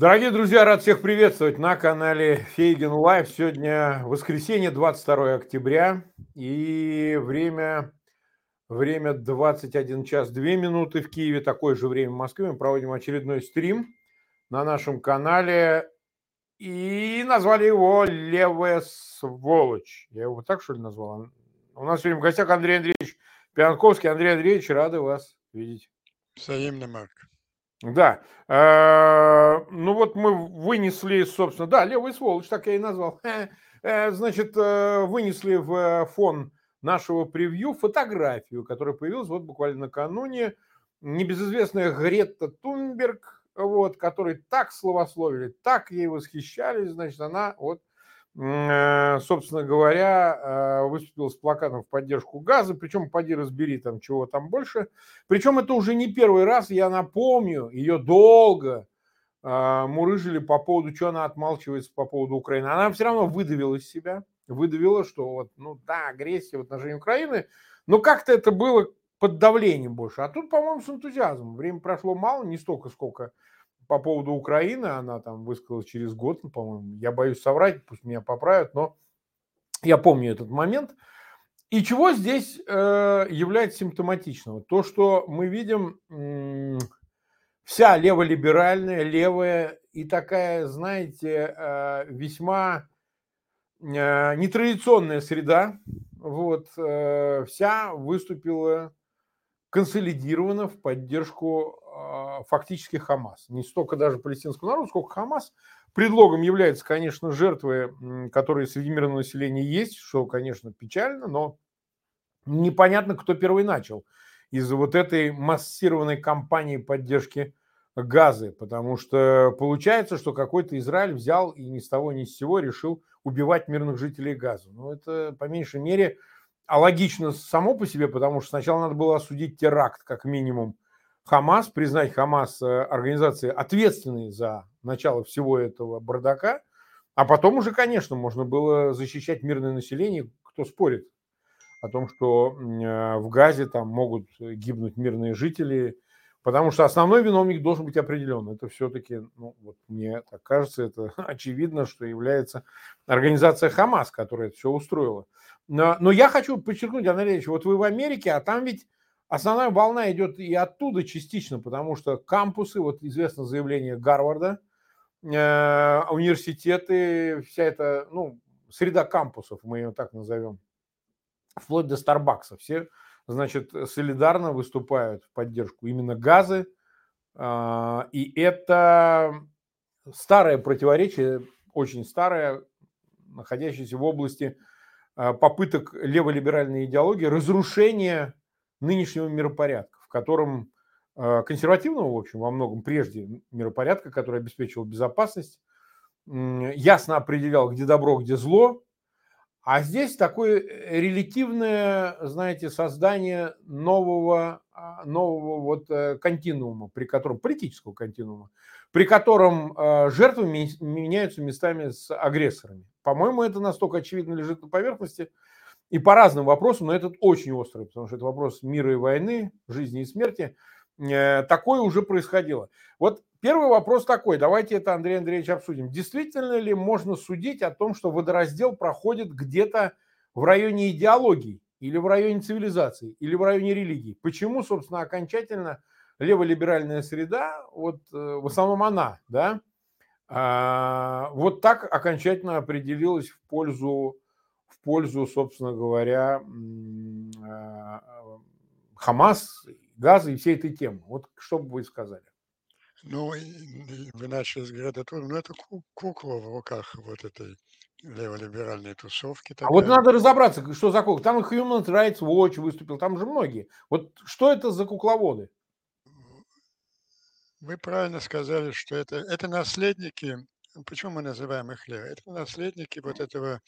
Дорогие друзья, рад всех приветствовать на канале Фейгин Live. Сегодня воскресенье, 22 октября, и время, время 21 час 2 минуты в Киеве, такое же время в Москве. Мы проводим очередной стрим на нашем канале, и назвали его «Левая сволочь». Я его так, что ли, назвал? У нас сегодня в гостях Андрей Андреевич Пионтковский. Андрей Андреевич, рады вас видеть. Взаимно, Марк. Да. Э, ну вот мы вынесли, собственно, да, левый сволочь, так я и назвал. Э, значит, э, вынесли в фон нашего превью фотографию, которая появилась вот буквально накануне. Небезызвестная Грета Тунберг, вот, который так словословили, так ей восхищались, значит, она вот собственно говоря, э, выступил с плакатом в поддержку газа, причем поди разбери там чего там больше. Причем это уже не первый раз, я напомню, ее долго э, мурыжили по поводу, что она отмалчивается по поводу Украины. Она все равно выдавила из себя, выдавила, что вот, ну да, агрессия в отношении Украины, но как-то это было под давлением больше. А тут, по-моему, с энтузиазмом. Время прошло мало, не столько, сколько по поводу Украины, она там высказалась через год, ну, по-моему, я боюсь соврать, пусть меня поправят, но я помню этот момент. И чего здесь э, является симптоматичного? То, что мы видим э, вся леволиберальная, левая и такая, знаете, э, весьма э, нетрадиционная среда, вот, э, вся выступила консолидирована в поддержку фактически Хамас. Не столько даже палестинского народа, сколько Хамас. Предлогом является, конечно, жертвы, которые среди мирного населения есть, что, конечно, печально, но непонятно, кто первый начал из-за вот этой массированной кампании поддержки газы, потому что получается, что какой-то Израиль взял и ни с того ни с сего решил убивать мирных жителей газа. Ну, это, по меньшей мере, а логично само по себе, потому что сначала надо было осудить теракт, как минимум, Хамас, признать Хамас э, организацией ответственной за начало всего этого бардака, а потом уже, конечно, можно было защищать мирное население, кто спорит о том, что э, в Газе там могут гибнуть мирные жители, потому что основной виновник должен быть определен. Это все-таки, ну, вот мне так кажется, это очевидно, что является организация Хамас, которая это все устроила. Но, но я хочу подчеркнуть, Андрей Ильич, вот вы в Америке, а там ведь Основная волна идет и оттуда частично, потому что кампусы, вот известно заявление Гарварда, э, университеты, вся эта, ну, среда кампусов, мы ее так назовем, вплоть до Старбакса, все, значит, солидарно выступают в поддержку именно газы, э, и это старое противоречие, очень старое, находящееся в области э, попыток леволиберальной идеологии разрушения нынешнего миропорядка, в котором э, консервативного, в общем, во многом прежде миропорядка, который обеспечивал безопасность, ясно определял, где добро, где зло, а здесь такое э, релятивное, знаете, создание нового, а, нового вот э, континуума, при котором, политического континуума, при котором жертвы меняются местами с агрессорами. По-моему, это настолько очевидно лежит на поверхности, и по разным вопросам, но этот очень острый, потому что это вопрос мира и войны, жизни и смерти. Э, такое уже происходило. Вот первый вопрос такой, давайте это, Андрей Андреевич, обсудим. Действительно ли можно судить о том, что водораздел проходит где-то в районе идеологии, или в районе цивилизации, или в районе религии? Почему, собственно, окончательно леволиберальная среда, вот э, в основном она, да, а, вот так окончательно определилась в пользу в пользу, собственно говоря, а, Хамас, Газа и всей этой темы. Вот что бы вы сказали? Ну, вы начали с Греда ну это кукла в руках вот этой леволиберальной тусовки. Такая. А вот надо разобраться, что за кукла. Там и Human Rights Watch выступил, там же многие. Вот что это за кукловоды? Вы правильно сказали, что это, это наследники почему мы называем их лево? Это наследники вот этого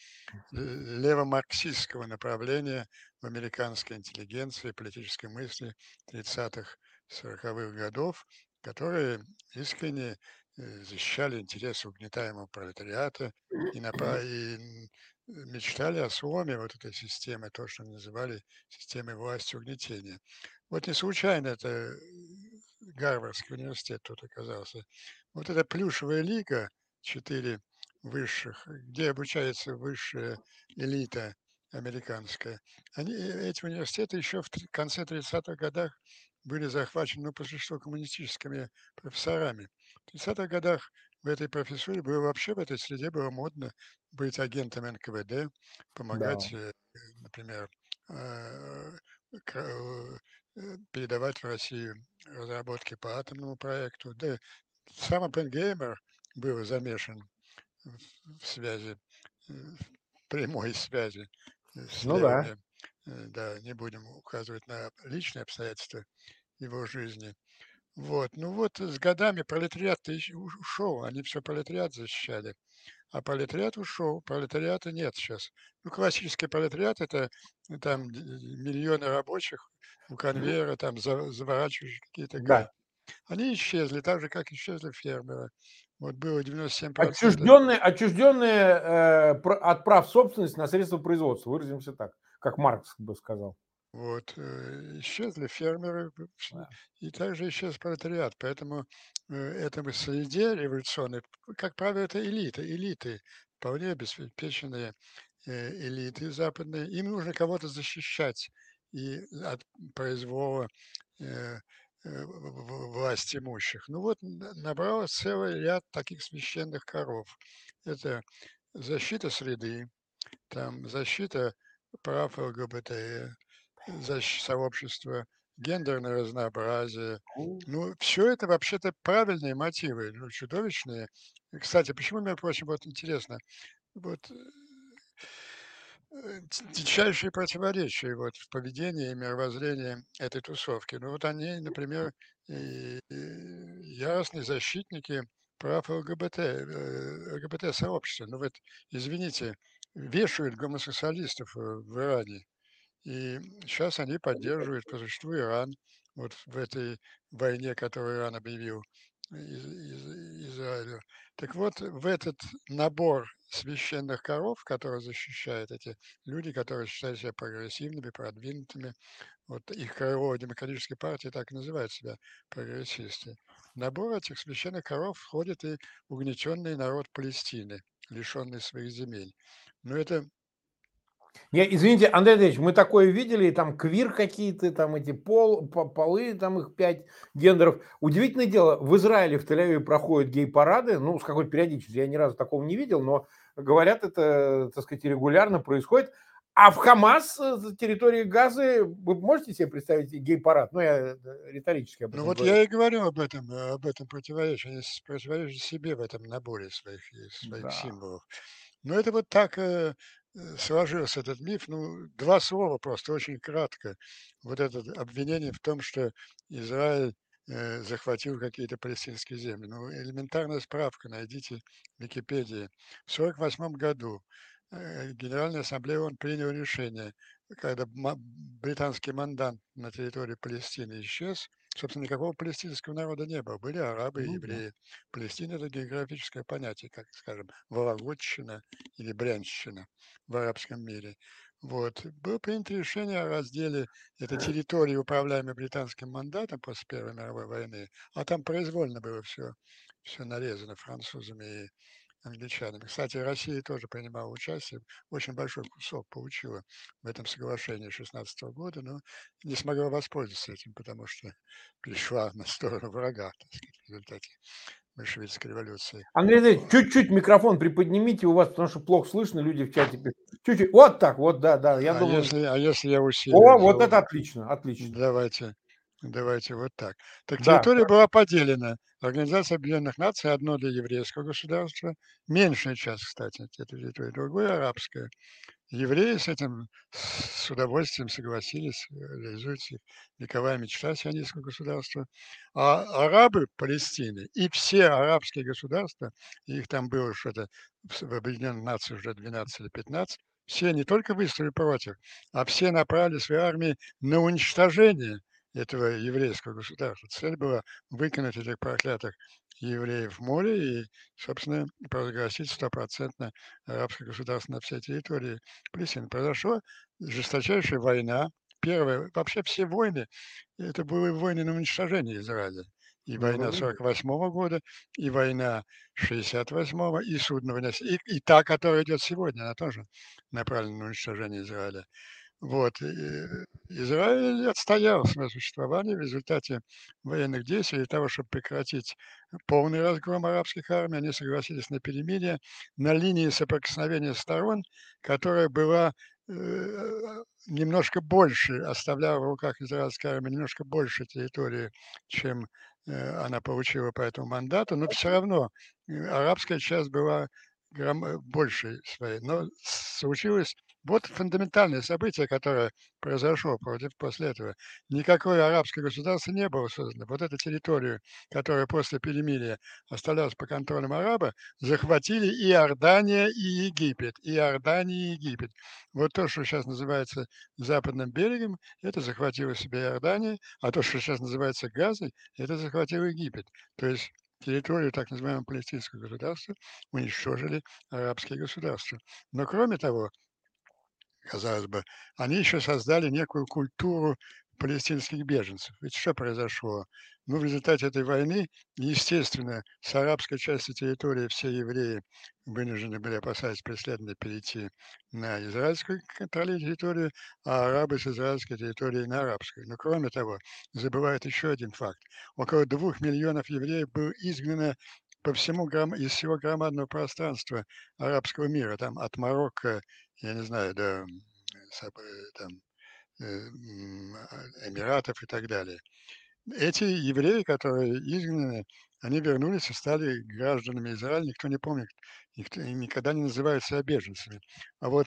левомарксистского направления в американской интеллигенции, политической мысли 30-х, 40-х годов, которые искренне э, защищали интересы угнетаемого пролетариата и, напа- и мечтали о сломе вот этой системы, то, что называли системой власти угнетения. Вот не случайно это Гарвардский университет тут оказался вот эта плюшевая лига, четыре высших, где обучается высшая элита американская, они, э, эти университеты еще в конце 30-х годах были захвачены, ну, по существу, коммунистическими профессорами. В 30-х годах в этой профессуре было вообще, в этой среде было модно быть агентом НКВД, помогать, Да. э, например, э, передавать в Россию разработки по атомному проекту. Да, сам Оппенгеймер был замешан в связи, в прямой связи с Ну да. левыми. Да, не будем указывать на личные обстоятельства его жизни. Вот. Ну вот с годами пролетариат-то ушел, они все пролетариат защищали. А пролетариат ушел, пролетариата нет сейчас. Ну, классический пролетариат – это там миллионы рабочих у конвейера, там заворачивающие какие-то. Да. Они исчезли, так же, как исчезли фермеры. Вот было 97%. Отчужденные, отчужденные э, от прав собственности на средства производства, выразимся так, как Маркс бы сказал. Вот, э, исчезли фермеры, Да. и также исчез пролетариат. Поэтому э, этому среде революционной, как правило, это элита, элиты, вполне обеспеченные э, элиты западные. Им нужно кого-то защищать и от произвола власть имущих. Ну вот набралось целый ряд таких священных коров. Это защита среды, там защита прав ЛГБТ, защита сообщества, гендерное разнообразие. Ну, все это вообще-то правильные мотивы, ну, чудовищные. Кстати, почему, между прочим, вот интересно, вот э, дичайшие противоречия вот в поведении и мировоззрении этой тусовки. Ну вот они, например, яростные защитники прав ЛГБТ, э, ЛГБТ-сообщества. Ну вот, извините, вешают гомосексуалистов в Иране. И сейчас они поддерживают по существу Иран вот в этой войне, которую Иран объявил из, из, Израилю. Так вот, в этот набор священных коров, которые защищают эти люди, которые считают себя прогрессивными, продвинутыми, вот их крыло демократической партии так и называют себя прогрессисты. В набор этих священных коров входит и угнетенный народ Палестины, лишенный своих земель. Но это не, извините, Андрей Андреевич, мы такое видели, там квир какие-то, там эти пол, полы, там их пять гендеров. Удивительное дело, в Израиле, в Тель-Авиве проходят гей-парады, ну, с какой-то периодичностью, я ни разу такого не видел, но говорят, это, так сказать, регулярно происходит. А в Хамас, э, территории Газы, вы можете себе представить гей-парад? Ну, я э, риторически об этом Ну, вот говорю. я и говорю об этом, э, об этом противоречии. Они противоречат себе в этом наборе своих, своих да. символов. Но это вот так Э, сложился этот миф, ну, два слова просто, очень кратко. Вот это обвинение в том, что Израиль э, захватил какие-то палестинские земли. Ну, элементарная справка, найдите в Википедии. В 1948 году э, Генеральная Ассамблея ООН приняла решение, когда британский мандант на территории Палестины исчез, собственно, никакого палестинского народа не было. Были арабы и ну евреи. Палестина – это географическое понятие, как, скажем, Вологодчина или Брянщина в арабском мире. Вот. Было принято решение о разделе этой территории, управляемой британским мандатом после Первой мировой войны, а там произвольно было все, все нарезано французами и англичанами. Кстати, Россия тоже принимала участие, очень большой кусок получила в этом соглашении 16 года, но не смогла воспользоваться этим, потому что пришла на сторону врага, так сказать, в результате большевистской революции. Андрей Андреевич, чуть-чуть микрофон приподнимите у вас, потому что плохо слышно, люди в чате пишут. Чуть-чуть, вот так, вот, да, да, я а думаю. Если, а если я усилю? О, вот это отлично, отлично. Давайте, давайте вот так. Так да. территория была поделена. Организация Объединенных Наций одно для еврейского государства, меньшая часть, кстати, этой территории, другое арабское. Евреи с этим с удовольствием согласились, реализуют их вековая мечта сионистского государства. А арабы Палестины и все арабские государства, их там было что-то в Объединенных Нациях уже 12 или 15, все не только выступили против, а все направили свои армии на уничтожение этого еврейского государства. Цель была выкинуть этих проклятых евреев в море и, собственно, провозгласить стопроцентно арабское государство на всей территории Палестины. Произошла жесточайшая война. Первая, вообще все войны, это были войны на уничтожение Израиля. И война разумеется. 48 года, и война 68 и судного дня, и и та, которая идет сегодня, она тоже направлена на уничтожение Израиля. Вот, и Израиль отстоял свое существование в результате военных действий. Для того, чтобы прекратить полный разгром арабских армий, они согласились на перемирие на линии соприкосновения сторон, которая была э, немножко больше, оставляла в руках израильской армии немножко больше территории, чем э, она получила по этому мандату, но все равно э, арабская часть была большей своей. Но случилось вот фундаментальное событие, которое произошло после этого. Никакое арабское государство не было создано. Вот эту территорию, которая после перемирия оставалась по контролю араба, захватили и Иордания, и Египет. И Иордания, и Египет. Вот то, что сейчас называется западным берегом, это захватила себе Иордания, а то, что сейчас называется Газой, это захватил Египет. То есть территорию так называемого палестинского государства уничтожили арабские государства. Но кроме того, казалось бы, они еще создали некую культуру палестинских беженцев. Ведь что произошло? Ну, в результате этой войны, естественно, с арабской части территории все евреи вынуждены были, опасаясь преследования, перейти на израильскую территорию, а арабы с израильской территории на арабскую. Но кроме того, забывают еще один факт. Около двух миллионов евреев было изгнано по всему из всего громадного пространства арабского мира, там от Марокко, я не знаю, до там, э, Эмиратов и так далее. Эти евреи, которые изгнаны, они вернулись и стали гражданами Израиля. Никто не помнит, никто никогда не называют себя беженцами. А вот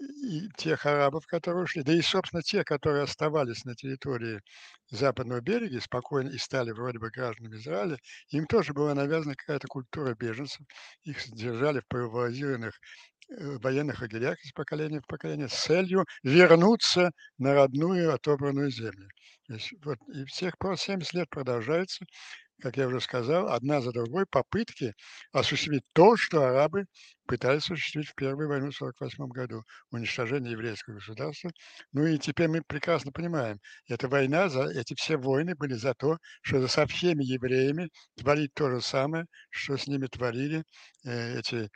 и тех арабов, которые ушли, да и, собственно, те, которые оставались на территории западного берега спокойно и стали вроде бы гражданами Израиля, им тоже была навязана какая-то культура беженцев. Их держали в провозированных э, военных лагерях из поколения в поколение с целью вернуться на родную отобранную землю. То есть, вот, и всех пор 70 лет продолжается как я уже сказал, одна за другой попытки осуществить то, что арабы пытались осуществить в Первую войну в 1948 году, уничтожение еврейского государства. Ну и теперь мы прекрасно понимаем, эта война, за, эти все войны были за то, что со всеми евреями творить то же самое, что с ними творили э, эти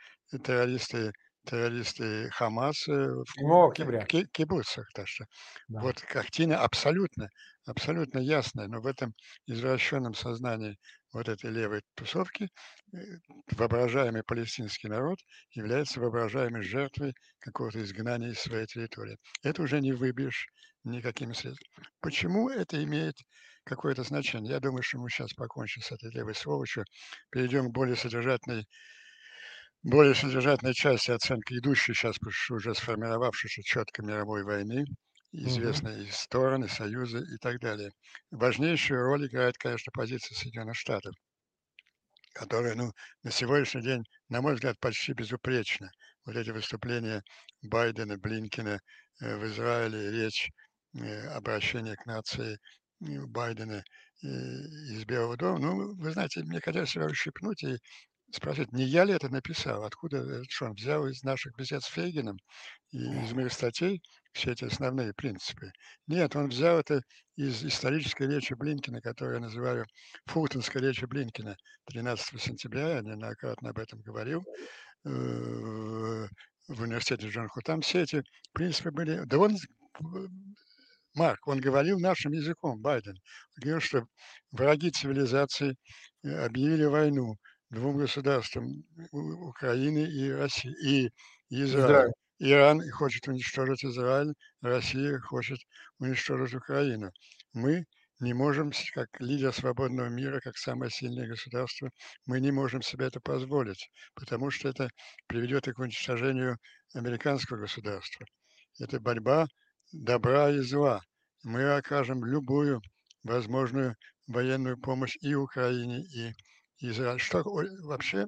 террористы террористы Хамас в, 7 октября. в кибуцах. Так что Да. вот картина абсолютно, абсолютно ясная, но в этом извращенном сознании вот этой левой тусовки э, воображаемый палестинский народ является воображаемой жертвой какого-то изгнания из своей территории. Это уже не выбьешь никакими средствами. Почему это имеет какое-то значение? Я думаю, что мы сейчас покончим с этой левой сволочью, перейдем к более содержательной более содержательной части оценки идущей сейчас уже сформировавшейся четко мировой войны, известные и стороны, союзы и так далее. Важнейшую роль играет, конечно, позиция Соединенных Штатов, которая, ну, на сегодняшний день, на мой взгляд, почти безупречна. Вот эти выступления Байдена, Блинкина э, в Израиле, речь, э, обращение к нации э, Байдена из Белого дома. Ну, вы знаете, мне хотелось себя ущипнуть и спросить, не я ли это написал, откуда это, что он взял из наших бесед с Фейгином и из моих статей все эти основные принципы. Нет, он взял это из исторической речи Блинкина, которую я называю Фултонской речи Блинкина 13 сентября, я неоднократно об этом говорил, э, в университете Джон Там все эти принципы были... Да он, Марк, он говорил нашим языком, Байден. Он говорил, что враги цивилизации э, объявили войну двум государствам Украины и России и Израиль. Иран хочет уничтожить Израиль, Россия хочет уничтожить Украину. Мы не можем, как лидер свободного мира, как самое сильное государство, мы не можем себе это позволить, потому что это приведет и к уничтожению американского государства. Это борьба добра и зла. Мы окажем любую возможную военную помощь и Украине, и Израиль. Что вообще,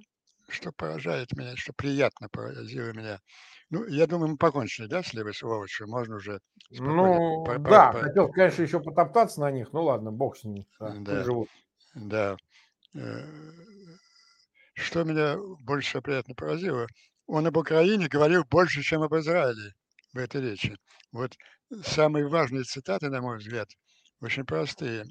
что поражает меня, что приятно поразило меня. Ну, я думаю, мы покончили, да, с левой сволочью? Можно уже Ну, по, да, по, хотел, конечно, еще потоптаться на них. Ну, ладно, бог с ними. Да, да, живут. да. Э, что меня больше всего приятно поразило, он об Украине говорил больше, чем об Израиле в этой речи. Вот самые важные цитаты, на мой взгляд, очень простые.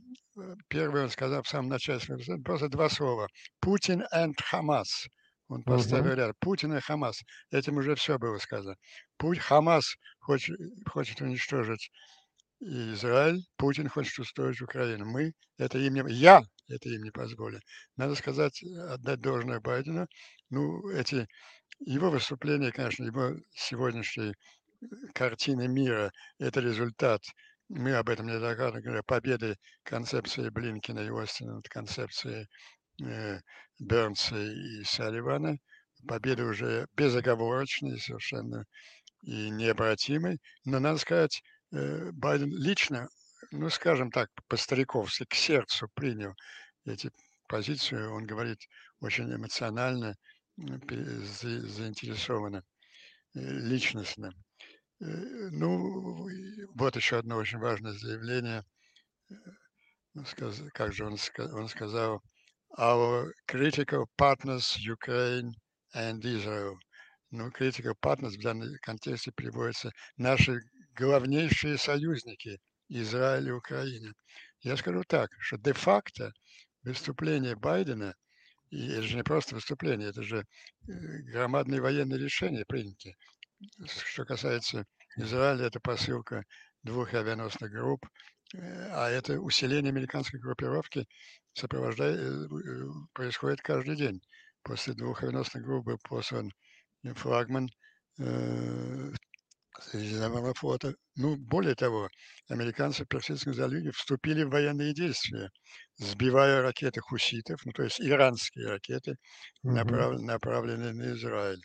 Первый он сказал в самом начале, просто два слова. Путин and Хамас. Он поставил Мгм. ряд. Путин и Хамас. Этим уже все было сказано. Путь Хамас хочет, хочет уничтожить Израиль, Путин хочет устроить Украину. Мы это им не... Я это им не позволю. Надо сказать, отдать должное Байдену. Ну, эти его выступления, конечно, его сегодняшние картины мира – это результат, мы об этом неоднократно говорили, победы концепции Блинкина и Остина над концепцией э, Бернса и Салливана, победы уже безоговорочные совершенно и необратимой. Но, надо сказать, э, Байден лично, ну, скажем так, по-стариковски, к сердцу принял эти позиции. Он говорит очень эмоционально, заинтересованно, э, личностно. Э, ну, вот еще одно очень важное заявление. Э, ну, как же он, он сказал, our critical partners Ukraine and Israel. Ну, critical partners в данном контексте приводятся наши главнейшие союзники Израиль и Украина. Я скажу так, что де-факто выступление Байдена, и это же не просто выступление, это же громадные военные решения приняты. Что касается Израиля, это посылка двух авианосных групп, а это усиление американской группировки сопровождает, происходит каждый день. После двух авианосных групп был послан флагман Средиземного флота. Ну, более того, американцы в Персидском заливе вступили в военные действия, сбивая ракеты хуситов, ну, то есть иранские ракеты, направ, направленные на Израиль.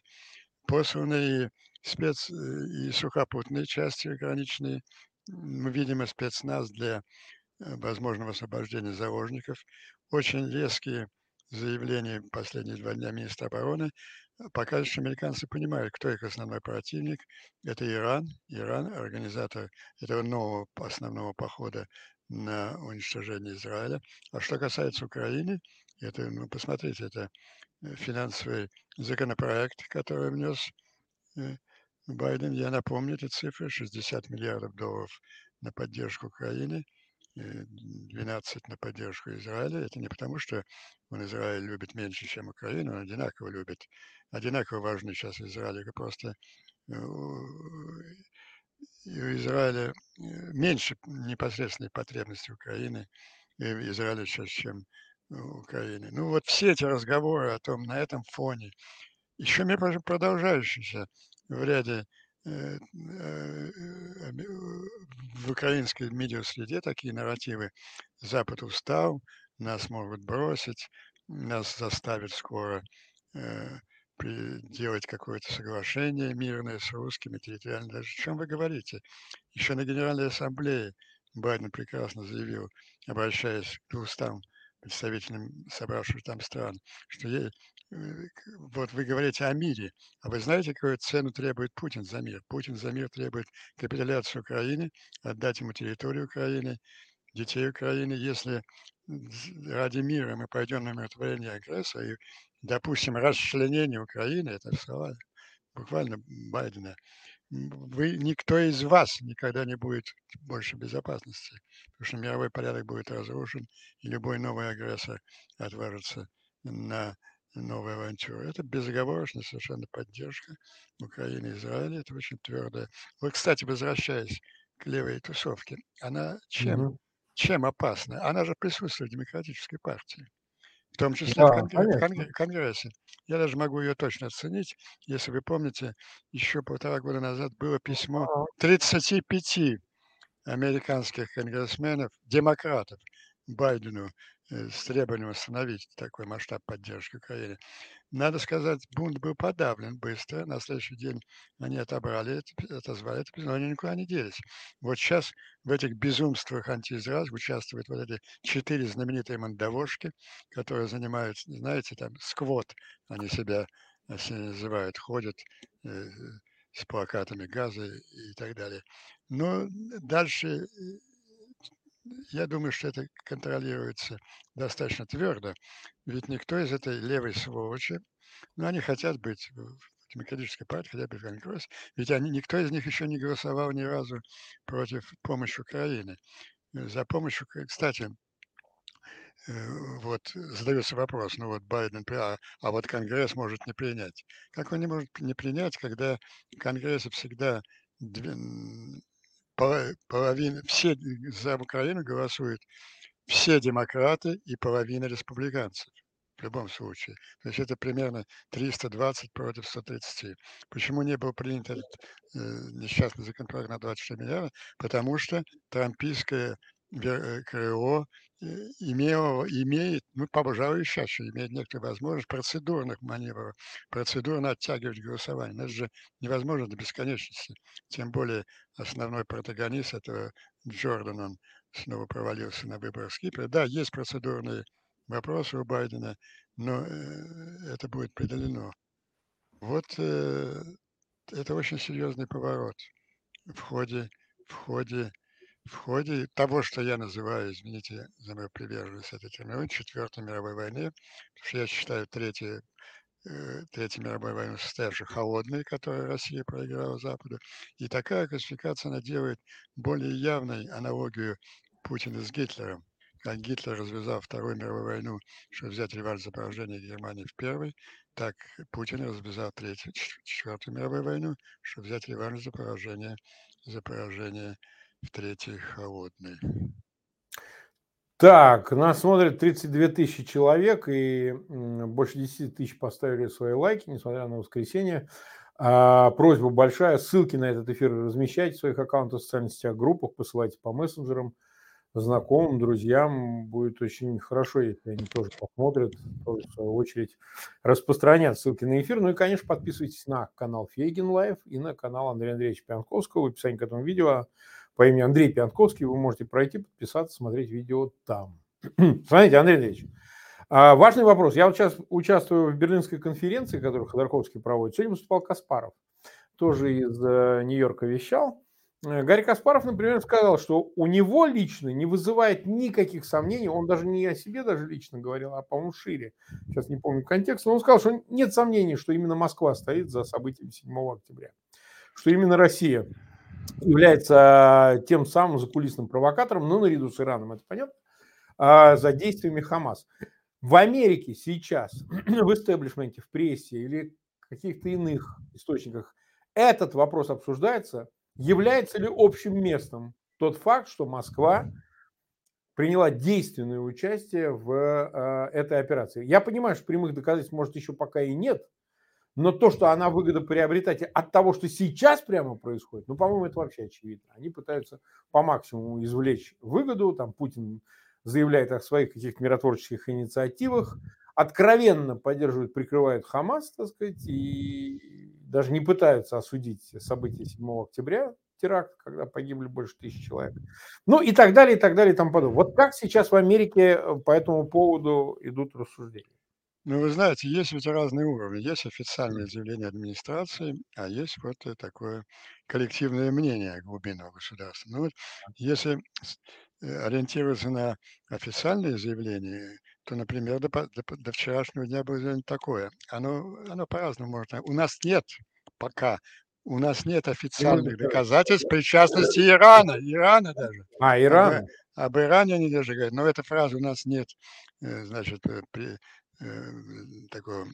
Посланные спец- и сухопутные части граничные, мы видим и спецназ для возможного освобождения заложников. Очень резкие заявления последние два дня министра обороны показывает, что американцы понимают, кто их основной противник. Это Иран. Иран – организатор этого нового основного похода на уничтожение Израиля. А что касается Украины, это, ну, посмотрите, это финансовый законопроект, который внес Байден. Я напомню эти цифры. 60 миллиардов долларов на поддержку Украины – 12 на поддержку Израиля. Это не потому, что он Израиль любит меньше, чем Украину, он одинаково любит, одинаково важны сейчас Израиль, это просто э, у Израиля э, меньше непосредственной потребности Украины, и Израиля сейчас, чем Украины. Ну вот все эти разговоры о том, на этом фоне, еще продолжающиеся в ряде Э, э, в украинской медиа-среде такие нарративы. Запад устал, нас могут бросить, нас заставят скоро э, делать какое-то соглашение мирное с русскими территориально. Даже о чем вы говорите? Еще на Генеральной Ассамблее Байден прекрасно заявил, обращаясь к 200 представителям собравшихся там стран, что вот вы говорите о мире, а вы знаете, какую цену требует Путин за мир? Путин за мир требует капитуляцию Украины, отдать ему территорию Украины, детей Украины. Если ради мира мы пойдем на умиротворение агрессора и допустим расчленение Украины, это слова буквально Байдена, вы, никто из вас никогда не будет больше безопасности, потому что мировой порядок будет разрушен, и любой новый агрессор отважится на новая авантюра. Это безоговорочная совершенно поддержка Украины и Израиля. Это очень твердая. Вот, кстати, возвращаясь к левой тусовке, она чем, угу. чем опасна? Она же присутствует в демократической партии, в том числе да, в, конгресс, в конгрессе, Конгрессе. Я даже могу ее точно оценить. Если вы помните, еще полтора года назад было письмо 35 американских конгрессменов, демократов, Байдену с требованием установить такой масштаб поддержки Украины. Надо сказать, бунт был подавлен быстро. На следующий день они отобрали, отозвали это, но они никуда не делись. Вот сейчас в этих безумствах антиизраильских участвуют вот эти четыре знаменитые мандавошки, которые занимаются, знаете, там, сквот, они себя называют, ходят э, с плакатами газа и так далее. Но дальше э, я думаю, что это контролируется достаточно твердо, ведь никто из этой левой сволочи, ну, они хотят быть в демократической партии, хотят быть в Конгрессе, ведь они, никто из них еще не голосовал ни разу против помощи Украины. за помощью. Кстати, вот задается вопрос, ну вот Байден, а, а вот Конгресс может не принять. Как он не может не принять, когда в Конгрессе всегда половина, все за Украину голосуют все демократы и половина республиканцев в любом случае. То есть это примерно 320 против 130. Почему не был принят этот э, несчастный законопроект на 24 миллиарда? Потому что трампийское э, Имело, имеет, ну, пожалуй, сейчас еще имеет некоторую возможность процедурных маневров, процедурно оттягивать голосование. Но это же невозможно до бесконечности. Тем более основной протагонист этого Джордан, он снова провалился на выборах с Кипра. Да, есть процедурные вопросы у Байдена, но э, это будет преодолено. Вот э, это очень серьезный поворот в ходе, в ходе, в ходе того, что я называю, извините за мою приверженность этой терминологии, Четвертой мировой войны, потому что я считаю Третью, э, Третью мировую войну состоявшей холодной, которую Россия проиграла Западу. И такая классификация, она делает более явной аналогию Путина с Гитлером как Гитлер развязал Вторую мировую войну, чтобы взять реванш за поражение Германии в Первой, так Путин развязал Третью, Четвертую мировую войну, чтобы взять реванш за поражение, за поражение в Третьей холодной. Так, нас смотрит 32 тысячи человек, и больше 10 тысяч поставили свои лайки, несмотря на воскресенье. А, просьба большая, ссылки на этот эфир размещайте в своих аккаунтах в социальных сетях, группах, посылайте по мессенджерам – знакомым, друзьям будет очень хорошо, если они тоже посмотрят, тоже в свою очередь распространят ссылки на эфир. Ну и, конечно, подписывайтесь на канал Фейгин Лайв и на канал Андрея Андреевича Пьянковского. В описании к этому видео по имени Андрей Пьянковский вы можете пройти, подписаться, смотреть видео там. Смотрите, Андрей Андреевич, а, важный вопрос. Я вот сейчас участвую в Берлинской конференции, которую Ходорковский проводит. Сегодня выступал Каспаров, тоже из э, Нью-Йорка вещал. Э, Гарри Каспаров, например, сказал, что у него лично не вызывает никаких сомнений, он даже не о себе даже лично говорил, а, по-моему, шире, сейчас не помню контекст, но он сказал, что нет сомнений, что именно Москва стоит за событиями 7 октября, что именно Россия является тем самым закулисным провокатором, но наряду с Ираном, это понятно, а, за действиями Хамас. В Америке сейчас, в истеблишменте, в прессе или каких-то иных источниках этот вопрос обсуждается – Является ли общим местом тот факт, что Москва приняла действенное участие в э, этой операции? Я понимаю, что прямых доказательств, может, еще пока и нет, но то, что она выгодоприобретатель от того, что сейчас прямо происходит, ну, по-моему, это вообще очевидно. Они пытаются по максимуму извлечь выгоду. Там Путин заявляет о своих каких-то миротворческих инициативах, откровенно поддерживают, прикрывают Хамас, так сказать, и даже не пытаются осудить события 7 октября, теракт, когда погибли больше тысячи человек. Ну и так далее, и так далее, и тому подобное. Вот как сейчас в Америке э, по этому поводу идут рассуждения? Ну, вы знаете, есть ведь разные уровни. Есть официальное заявление администрации, а есть вот такое коллективное мнение глубинного государства. Ну вот, если э, ориентироваться на официальные заявления, то, например, до, до, до вчерашнего дня было такое. Оно, оно по-разному можно. У нас нет пока, у нас нет официальных доказательств причастности Ирана, Ирана даже. А, Иран? Об, об Иране они даже говорят, но эта фраза у нас нет, э, значит, э, при, э, такого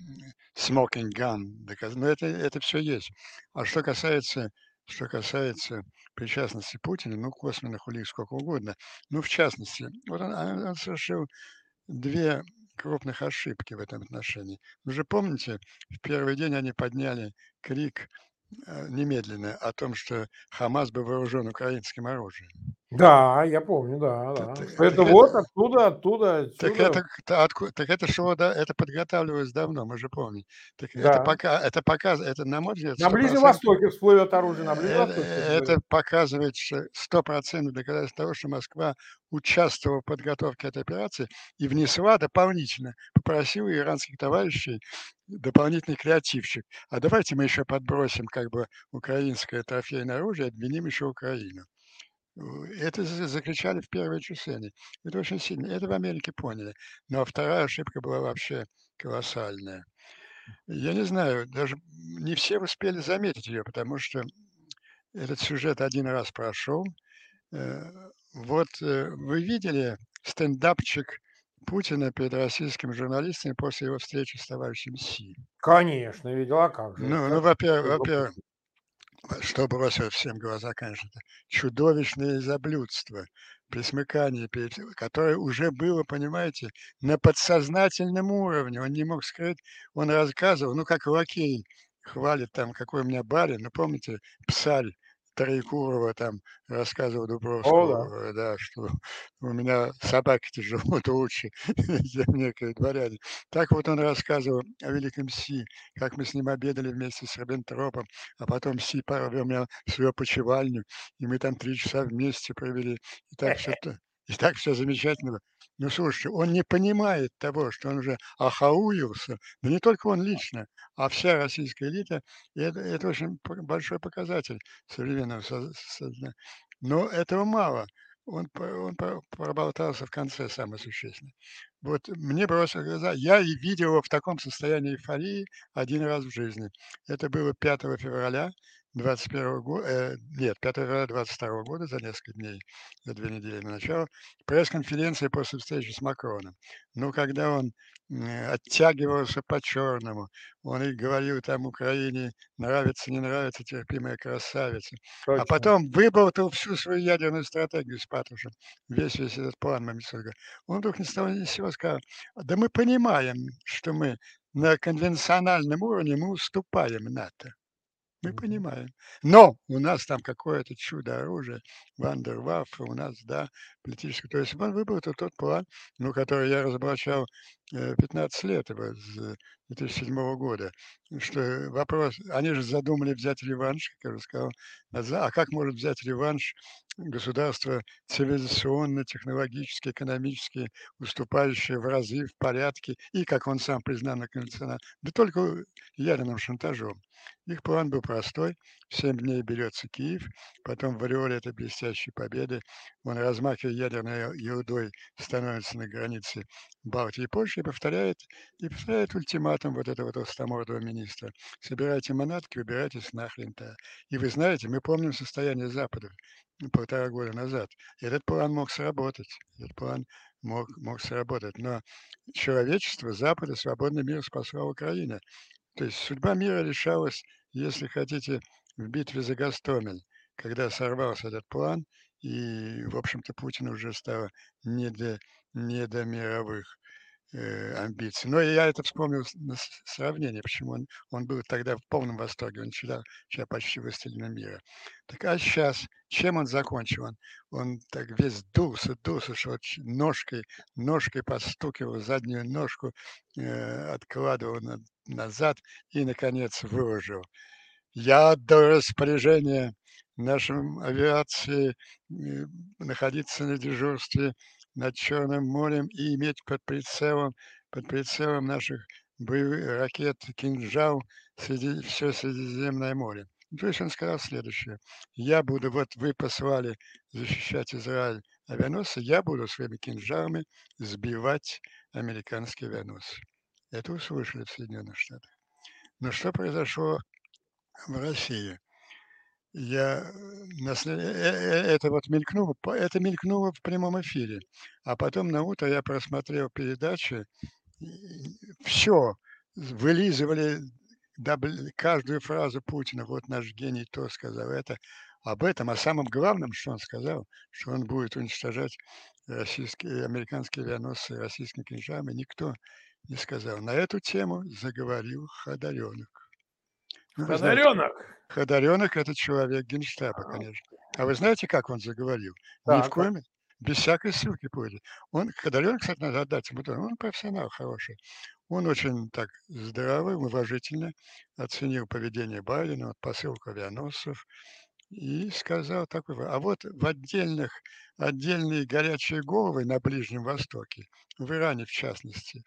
smoking gun, но это, это все есть. А что касается что касается причастности Путина, ну, косвенных улик сколько угодно, ну, в частности, вот он, он совершил две крупных ошибки в этом отношении. Вы же помните, в первый день они подняли крик э, немедленно о том, что Хамас был вооружен украинским оружием. Да, я помню, да, да. Так, это так вот это, оттуда, оттуда, отсюда. Так это, так, так это что, да, это подготавливалось давно, мы же помним. Так да. это пока, это показывает, это на мой взгляд. На Ближнем Востоке всплывет оружие, на Ближнем это, Востоке. Это показывает сто процентов доказательство того, что Москва участвовала в подготовке этой операции и внесла дополнительно, попросила иранских товарищей дополнительный креативчик. А давайте мы еще подбросим как бы украинское трофейное оружие, обвиним еще Украину. Это закричали в первые часы. Это очень сильно. Это в Америке поняли. Но вторая ошибка была вообще колоссальная. Я не знаю, даже не все успели заметить ее, потому что этот сюжет один раз прошел. Э, Вот, э, вы видели стендапчик Путина перед российскими журналистами после его встречи с товарищем Си? Конечно, видел, а как же? Ну ну, во-первых во-первых, что бросилось всем глаза, конечно, это чудовищное изоблюдство, пресмыкание перед которое уже было, понимаете, на подсознательном уровне. Он не мог скрыть, он рассказывал, ну, как лакей хвалит там, какой у меня барин. Ну, помните, Псарь Троекурова там рассказывал О да. Дубровскому, э, да, что у меня собаки-то живут лучше, чем некоторые дворяне. Так вот он рассказывал о великом Си, как мы с ним обедали вместе с Риббентропом, а потом Си повел меня в свою опочивальню, и мы там 3 часа вместе провели. И так всё т и так всё замечательно было. Ну, слушайте, он не понимает того, что он уже охауился, но не только он лично, а вся российская элита. И это это очень большой показатель современного со созна Но этого мало. Он он проболтался в конце, самое существенное. Вот мне бросилось в глаза, я и видел его в таком состоянии эйфории 1 раз в жизни. Это было 5 февраля 21 го э, нет, 5 февраля 22 года, за несколько дней, за 2 недели до начала, пресс-конференция после встречи с Макроном. Ну, когда он, м, оттягивался по-черному, он и говорил там Украине: "Нравится, не нравится, терпимая красавица". А Точно. потом выболтал всю свою ядерную стратегию с пафосом, весь весь этот план Мамисога. Он вдруг ни с того ни с сего сказал: "Да мы понимаем, что мы на конвенциональном уровне мы уступаем НАТО. Мы понимаем. Но у нас там какое-то чудо-оружие, вундерваффе, у нас, да, политическое". То есть он выбрал-то тот план, ну, который я разоблачал, 15 лет его с 2007 года. Что вопрос они же задумали взять реванш, как я уже сказал, а а как может взять реванш государство цивилизационно, технологически, экономически уступающее в разы в порядке и, как он сам признал, неконвенционально? Да только ядерным шантажом. Их план был простой: в 7 дней берется Киев, потом в ореоле этой блестящей победы он, размахивая ядерной ерудой, становится на границе Балтии и Польши и повторяет и повторяет ультиматум вот этого толстомордого министра: "Собирайте манатки, убирайтесь нахрен-то". И вы знаете, мы помним состояние Запада, ну, 1,5 года назад. Этот план мог сработать, этот план мог мог сработать, но человечество, Запад и свободный мир спасла Украина. То есть судьба мира решалась, если хотите, в битве за Гастомель, когда сорвался этот план, и, в общем-то, Путину уже стало не до не до мировых, амбиций. Но я это вспомнил на сравнение, почему он он был тогда в полном восторге, он считал себя почти властелином мира. Так, а щас чем он закончил? Он он так весь дулся дулся, что вот ножкой ножкой постукивал, заднюю ножку, э, откладывал на назад и, наконец, выложил: "Я отдаю распоряжение нашим авиации, э, находиться на дежурстве над Черным морем и иметь под прицелом под прицелом наших боевых ракет "Кинжал" среди всё Средиземное море". То есть он сказал следующее: "Я буду вот вы послали защищать Израиль авианосцы, я буду своими "Кинжалами" сбивать американские авианосцы". Это услышали в Соединенных Штатах. Но что произошло в России? Я, э, на э э это вот мелькнуло это мелькнуло в прямом эфире, а потом наутро я просмотрел передачи, и всё вылизывали каждую фразу Путина: "Вот наш гений то сказал, это". Об этом, о самом главном, что он сказал, что он будет уничтожать российские американские авианосцы российскими "Кинжалами", никто не сказал. На эту тему заговорил Ходоренок. Ходоренок! Ходоренок- это человек Генштаба, конечно. А вы знаете, как он заговорил? Ни в Так, коем без всякой ссылки будет. Он Ходоренок, кстати, надо отдать ему должное, он профессионал хороший. Он очень так здраво, уважительно оценил поведение Байдена, вот посылку авианосцев, и сказал такой А вот в отдельных отдельные горячие головы на Ближнем Востоке, в Иране в частности,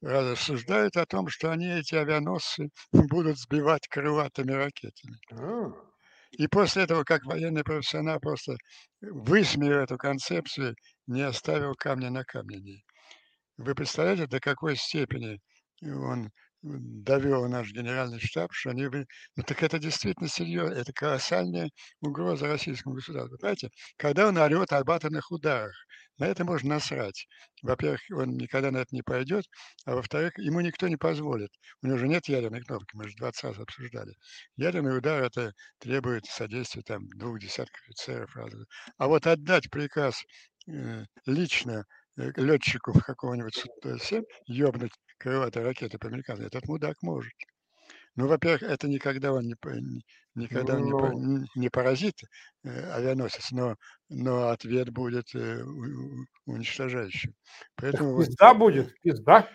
рассуждают о том, что они эти авианосцы будут сбивать крылатыми ракетами. А. И после этого, как военный профессионал, просто высмеял эту концепцию, не оставил камня на камне. Вы представляете, до какой степени он довел наш генеральный штаб, что они... Ну так это действительно серьезно, это колоссальная угроза российскому государству. Понимаете, когда он орет об атомных ударах, на это можно насрать. Во-первых, он никогда на это не пойдет, а во-вторых, ему никто не позволит. У него же нет ядерной кнопки, мы же 20 раз обсуждали. Ядерный удар это требует содействия там двух десятков офицеров. А вот отдать приказ э, лично э, летчику какого-нибудь Су-7 ёбнуть крылатой ракеты по американцам, этот мудак может. Ну, во-первых, это никогда он не, никогда ну, не, не поразит э, авианосец, но, но ответ будет э, уничтожающим. Поэтому пизда вот, будет, пизда.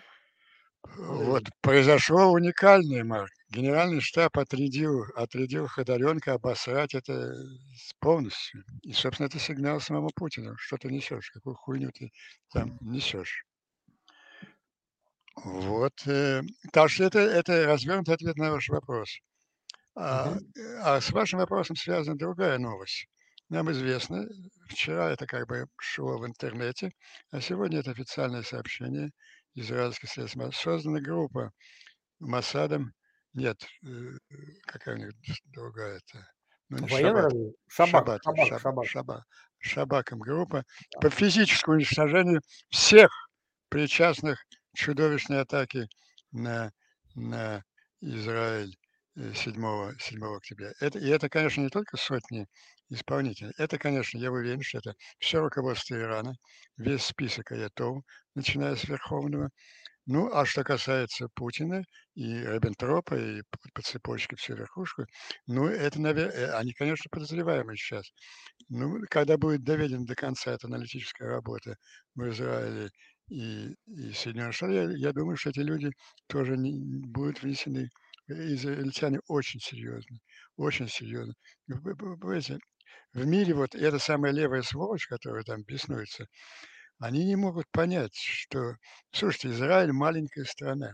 Вот произошел уникальный, Марк. Генеральный штаб отрядил, отрядил Ходоренко обосрать это полностью. И, собственно, это сигнал самому Путину. Что ты несешь, какую хуйню ты там несешь. Вот. Э, так что это, это развернутый ответ на ваш вопрос. А, а с вашим вопросом связана другая новость. Нам известно, вчера это как бы шло в интернете, а сегодня это официальное сообщение израильских средств. Создана группа Масадом, нет, э, какая у них другая это, ну, не Шабак, Шабак, Шабак, Шабак, Шабак, Шабаком группа по физическому уничтожению всех причастных чудовищной атаки на, на Израиль 7, э, 7 октября. Это, и это, конечно, не только сотни исполнителей. Это, конечно, я уверен, что это все руководство Ирана, весь список аятов, начиная с Верховного. Ну, а что касается Путина и Риббентропа, и по, по цепочке всю верхушку, ну, это, наверное, э, они, конечно, подозреваемые сейчас. Ну, когда будет доведена до конца эта аналитическая работа в Израиле и, и Соединенных Штатов, я, я думаю, что эти люди тоже не, будут внесены. Израильтяне очень серьезно, очень серьезно. Вы, вы, понимаете, в мире вот эта самая левая сволочь, которая там беснуется, они не могут понять, что, слушайте, Израиль маленькая страна,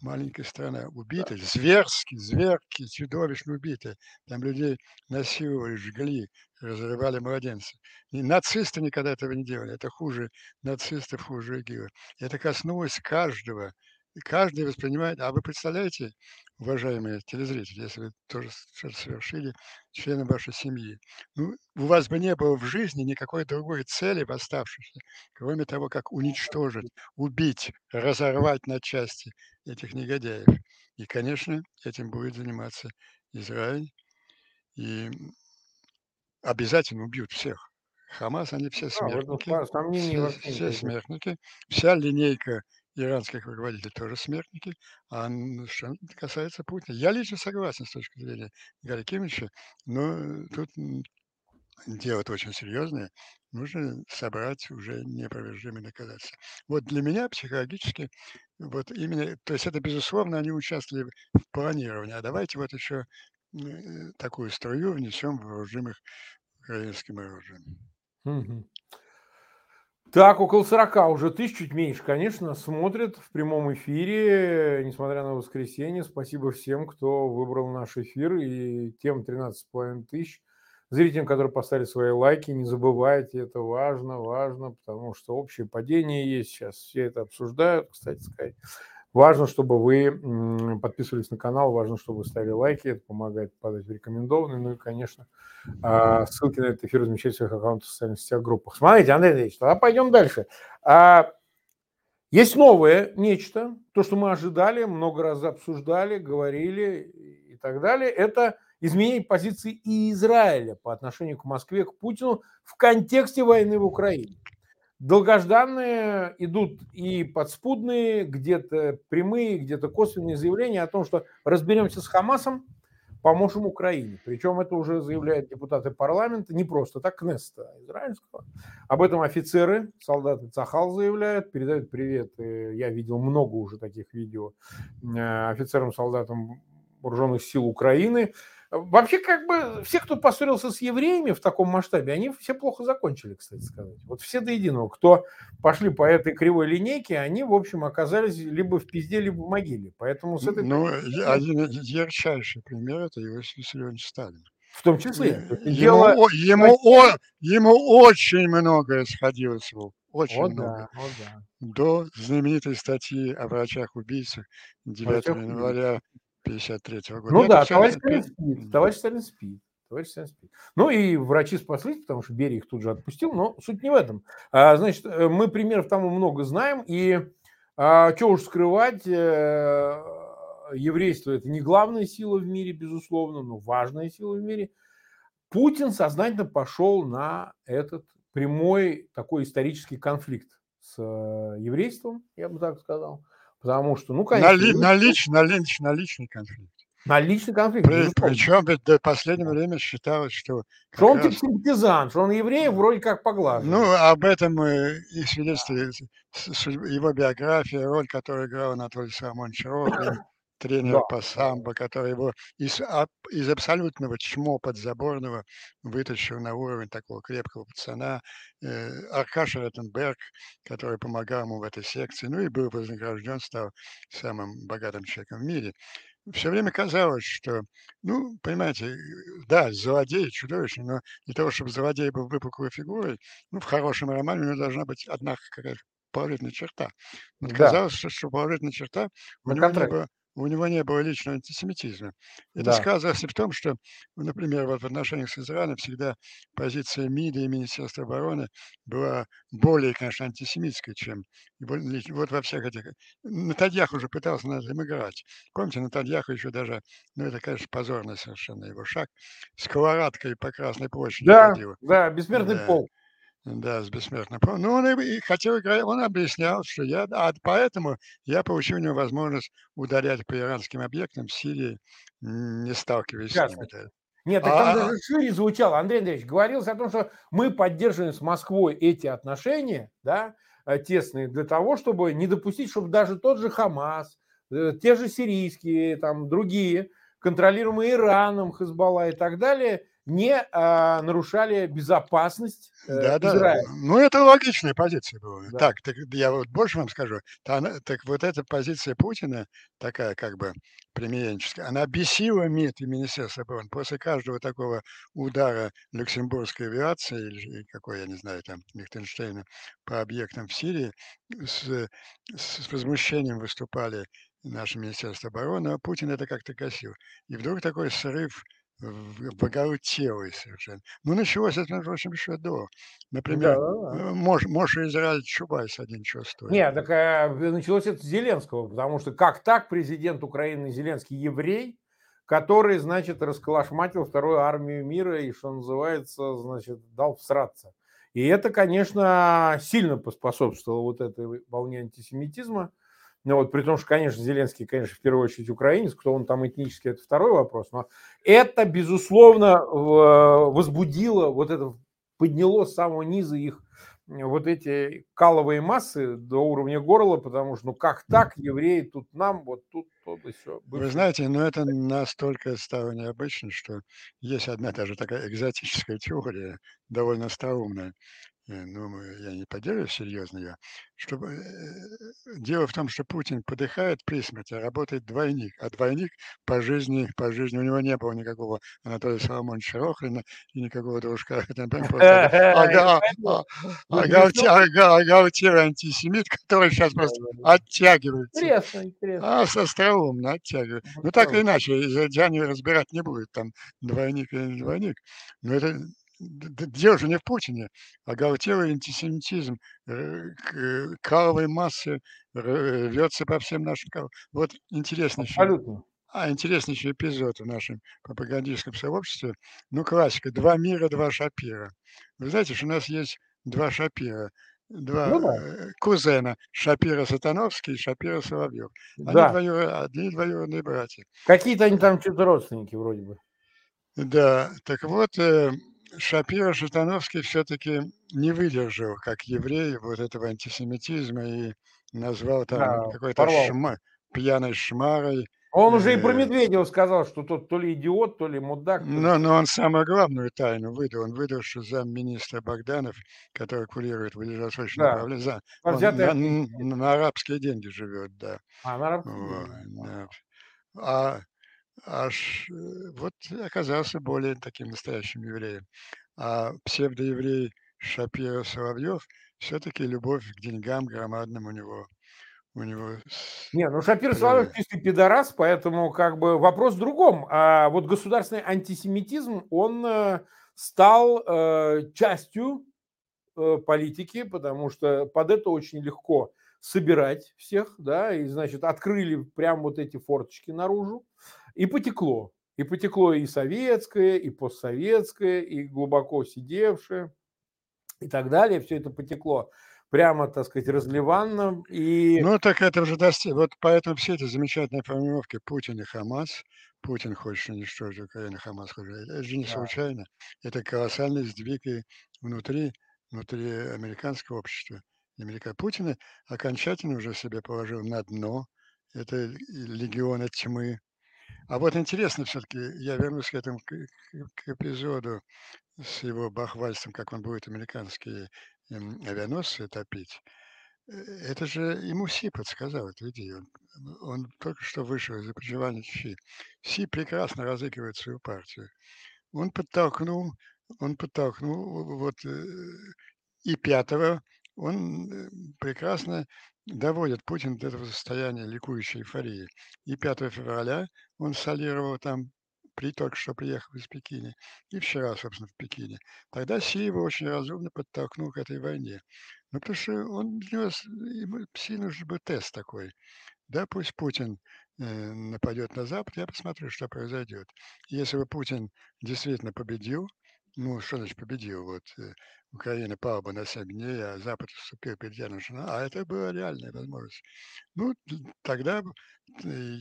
маленькая страна, убитая, зверски, зверски, чудовищно убитая. Там людей насиловали, жгли, разрывали младенцев. И нацисты никогда этого не делали. Это хуже нацистов, хуже Гитлера. Это коснулось каждого. И каждый воспринимает... А вы представляете, уважаемые телезрители, если вы тоже что-то совершили, члены вашей семьи, ну, у вас бы не было в жизни никакой другой цели в оставшейся, кроме того, как уничтожить, убить, разорвать на части этих негодяев. И, конечно, этим будет заниматься Израиль. И обязательно убьют всех. Хамас, они все смертники. Да, все, все смертники. Вся линейка иранских руководителей тоже смертники. А что касается Путина, я лично согласен с точки зрения Гарри Кимовича, но тут дело очень серьезное. Нужно собрать уже неопровержимые доказательства. Вот для меня психологически, вот именно, то есть это безусловно, они участвовали в планировании. А давайте вот еще э, такую струю внесем вооружимых украинским оружием. Угу. Так, около 40 уже тысяч, чуть меньше, конечно, смотрят в прямом эфире, несмотря на воскресенье. Спасибо всем, кто выбрал наш эфир и тем 13,5 тысяч зрителям, которые поставили свои лайки. Не забывайте, это важно, важно, потому что общее падение есть сейчас. Все это обсуждают, кстати сказать. Важно, чтобы вы подписывались на канал, важно, чтобы вы ставили лайки, это помогает падать в рекомендованные. Ну и, конечно, а, ссылки на этот эфир размещать в своих аккаунтах в социальных сетях, группах. Смотрите, Андрей Андреевич, тогда пойдем дальше. А, есть новое нечто, то, что мы ожидали, много раз обсуждали, говорили и так далее. Это изменение позиции и Израиля по отношению к Москве, к Путину в контексте войны в Украине долгожданные идут и подспудные, где-то прямые, где-то косвенные заявления о том, что разберемся с Хамасом, поможем Украине. Причем это уже заявляют депутаты парламента, не просто так, Кнеста израильского. Об этом офицеры, солдаты Цахал заявляют, передают привет. Я видел много уже таких видео э, офицерам-солдатам вооруженных сил Украины. Вообще, как бы, все, кто поссорился с евреями в таком масштабе, они все плохо закончили, кстати сказать. Вот все до единого. Кто пошли по этой кривой линейке, они, в общем, оказались либо в пизде, либо в могиле. Поэтому с этой... Ну, один ярчайший пример – это Иосиф Виссарионович Сталин. В том числе. Ему, Дело... ему, ему, ему очень многое сходилось в очень О много. да, о да. До знаменитой статьи о врачах-убийцах 9 Врачах января 53 года. Ну Это да, товарищ Сталин спит, товарищ Сталин спит, товарищ Сталин спит. Ну и врачи спаслись, потому что Берия их тут же отпустил, но суть не в этом. А, значит, э, мы примеров тому много знаем, и, а, чё уж скрывать, э, еврейство- это не главная сила в мире, безусловно, но важная сила в мире. Путин сознательно пошел на этот прямой такой исторический конфликт с, э, еврейством, я бы так сказал. Потому что, ну, конечно, ли на еврейство лич на лич на личный конфликт. На личный конфликт, При причем до последнего времени считалось, что Что он типа раз симпатизант, что он евреев вроде как поглаживает. Ну, об этом, и свидетельствует его биография, роль, которую играл Анатолий Соломонович Рохлин, тренер Да, по самбо, который его из из абсолютного чмо подзаборного вытащил на уровень такого крепкого пацана. Э, Аркаша Ротенберг, который помогал ему в этой секции, ну и был вознагражден, стал самым богатым человеком в мире. Всё время казалось, что, ну, понимаете, э, да, злодей чудовищный, но для того, чтобы злодей был выпуклой фигурой, ну, в хорошем романе у него должна быть одна какая-то положительная черта. Вот Да. казалось, что что положительная черта у На него не контракте. было у него не было личного антисемитизма. Это Да. сказывалось в том, что, например, вот в отношениях с Израилем всегда позиция МИДа и Министерства обороны была более, конечно, антисемитской, чем вот во всех этих Нетаньяху же пытался на этом играть. Помните, Нетаньяху еще даже, ну, это, конечно, позорный совершенно его шаг, сковородкой по Красной площади Да, ходил. да, бессмертный Да. полк. Да, с бессмертным полком. Ну, он и хотел играть, он объяснял, что я а поэтому я получил у него возможность ударять по иранским объектам в Сирии, не сталкиваясь с ними, да. Нет, так там А а даже шире звучало. Андрей Андреевич, говорилось о том, что мы поддерживаем с Москвой эти отношения, да, э, тесные, для того, чтобы не допустить, чтобы даже тот же ХАМАС, э, те же сирийские, там, другие, контролируемые Ираном, Хезболла и так далее, не, а, нарушали безопасность, э, Да-да. Израиля. Ну, это логичная позиция была. Да. Так, так я вот больше вам скажу. Она так вот эта позиция Путина, такая как бы примиренческая, она бесила МИД и Министерство обороны. После каждого такого удара люксембургской авиации или какой, я не знаю, там, Лихтенштейна по объектам в Сирии, с с возмущением выступали наше Министерство обороны, а Путин это как-то гасил. И вдруг такой срыв оголтелый совершенно. Ну, началось это, прочим, еще до. Например, Да-да-да. э, Мош Моше Израиль Чубайс один стоит. Нет, так, а, началось это с Зеленского, потому что как так президент Украины Зеленский еврей, который, значит, расколошматил вторую армию мира и, что называется, значит, дал всраться. И это, конечно, сильно поспособствовало вот этой волне антисемитизма. Ну вот, при том, что, конечно, Зеленский, конечно, в первую очередь украинец, кто он там этнически, это второй вопрос, но это, безусловно, возбудило, вот это подняло с самого низа их вот эти каловые массы до уровня горла, потому что, ну как так, евреи тут нам, вот тут то да сё. Вы знаете, ну, это настолько стало необычно, что есть одна даже такая экзотическая теория, довольно остроумная. Ну, я не поддерживаю серьезно её, чтобы, э, дело в том, что Путин подыхает при смерти, а работает двойник, а двойник по жизни по жизни у него не было никакого Анатолия Соломоновича Рохлина и никакого дружка ога оголтелый антисемит, который щас просто оттягивается. Интересно, интересно. А, с остроумно оттягивает. Ну, так или иначе, израильтяне разбирать не будут, там двойник или не двойник. Но это дело же не в Путине. Оголтелый антисемитизм, э, к каловой массы р рвётся по всем нашим Вот интереснейший Абсолютно. а, интереснейший эпизод в нашем пропагандистском сообществе. Ну, классика: "Два мира, два Шапира". Вы знаете, что у нас есть 2 Шапира, 2, Ну да. э, кузена: Шапира-Сатановский и Шапира-Соловьёв. Они Да. двоюро они двоюродные братья. Какие-то они Э там чё-то родственники вроде бы. Да, так вот, э, Шапира-Сатановский всё-таки не выдержал, как еврей, вот этого антисемитизма и назвал там Да, какой-то шма пьяной шмарой, Он уже и про э Медведева сказал, что тот то ли идиот, то ли мудак, то ли Но но он самую главную тайну выдал. Он выдал, что замминистра Богданов, который курирует ближневосточное Да. направление, за он взятые на объяснения. н на арабские деньги живет, да. А, на арабские Вот, деньги. да. А аж, э, вот оказался более таким настоящим евреем. А псевдоеврей Шапира Соловьев, все-таки любовь к деньгам громадным у него. У него Не, ну Шапир Соловьев чистый пидорас, поэтому как бы вопрос в другом. А вот государственный антисемитизм, он э, стал э, частью э, политики, потому что под это очень легко собирать всех, да, и, значит, открыли прям вот эти форточки наружу, и потекло. И потекло и советское, и постсоветское, и глубоко сидевшее, и так далее. Все это потекло прямо, так сказать, разливанно. И... Ну, так это уже достиг. Вот поэтому все эти замечательные формулировки Путин и Хамас, Путин хочет уничтожить Украину, Хамас хочет. Это же не да. случайно. Это колоссальный сдвиг и внутри, внутри американского общества. Америка Путина окончательно уже себе положил на дно. Это легионы тьмы. А вот интересно все-таки, я вернусь к этому, к, к эпизоду с его бахвальством, как он будет американские эм, авианосцы топить. Э, это же ему Си подсказал эту идею. Он, он только что вышел из определения Си. Си прекрасно разыгрывает свою партию. Он подтолкнул, он подтолкнул вот э, и пятого, он э, прекрасно доводит Путин до этого состояния ликующей эйфории. И 5 февраля он солировал там при только что приехал из Пекина, и вчера, собственно, в Пекине. Тогда Си его очень разумно подтолкнул к этой войне. Ну, потому что он него, ему, Си нужен был тест такой. Да, пусть Путин э, нападет на Запад, я посмотрю, что произойдет. Если бы Путин действительно победил, ну, что значит победил? Вот э, Украина пала бы на 7 дней, а Запад вступил перед Янушина. А это была реальная возможность. Ну, тогда,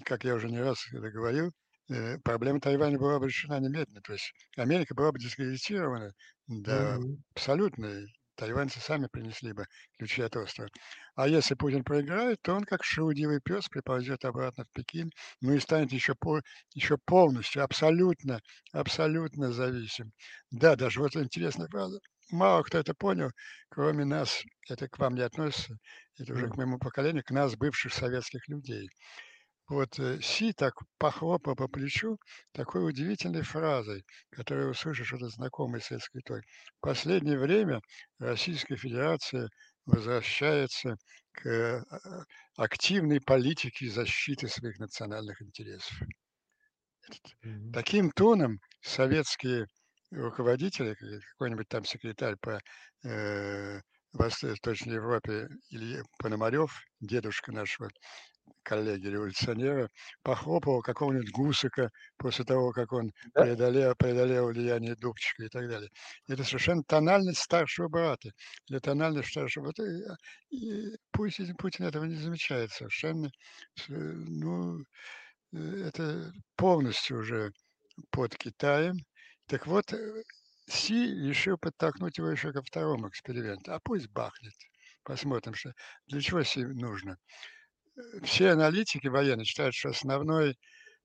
как я уже не раз говорил, э, проблема Тайваня была бы решена немедленно. То есть Америка была бы дискредитирована до mm-hmm. абсолютной тайваньцы сами принесли бы ключи от острова. А если Путин проиграет, то он как шелудивый пес приползет обратно в Пекин, ну и станет еще, по, еще полностью, абсолютно, абсолютно зависим. Да, даже вот интересная фраза. Мало кто это понял, кроме нас, это к вам не относится, это уже к моему поколению, к нас, бывших советских людей. Вот э, Си так похлопал по плечу такой удивительной фразой, которую услышишь, это знакомый сельский той. В последнее время Российская Федерация возвращается к э, активной политике защиты своих национальных интересов. Таким тоном советские руководители, какой-нибудь там секретарь по э, Восточной Европе или Пономарев, дедушка нашего коллеги-революционера, похлопал какого-нибудь Гусака после того, как он да? преодолел, преодолел влияние Дубчика и так далее. Это совершенно тональность старшего брата. Или тональность старшего брата. И, Путин, Путин этого не замечает совершенно. Ну, это полностью уже под Китаем. Так вот, э, Си решил подтолкнуть его еще ко второму эксперименту. А пусть бахнет. Посмотрим, что для чего Си нужно все аналитики военные считают, что основной,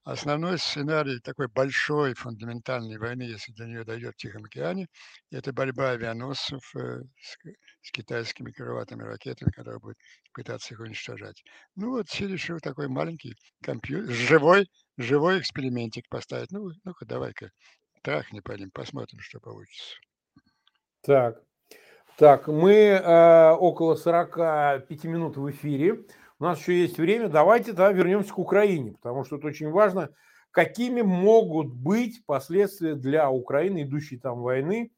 основной сценарий такой большой фундаментальной войны, если до нее дойдет в Тихом океане, это борьба авианосцев э, с, с китайскими крылатыми ракетами, которые будут пытаться их уничтожать. Ну вот все решил такой маленький компьютер, живой, живой экспериментик поставить. Ну, ну-ка, давай-ка трахни по ним, посмотрим, что получится. Так, так, мы э, около 45 минут в эфире у нас еще есть время, давайте да, вернемся к Украине, потому что это очень важно, какими могут быть последствия для Украины, идущей там войны.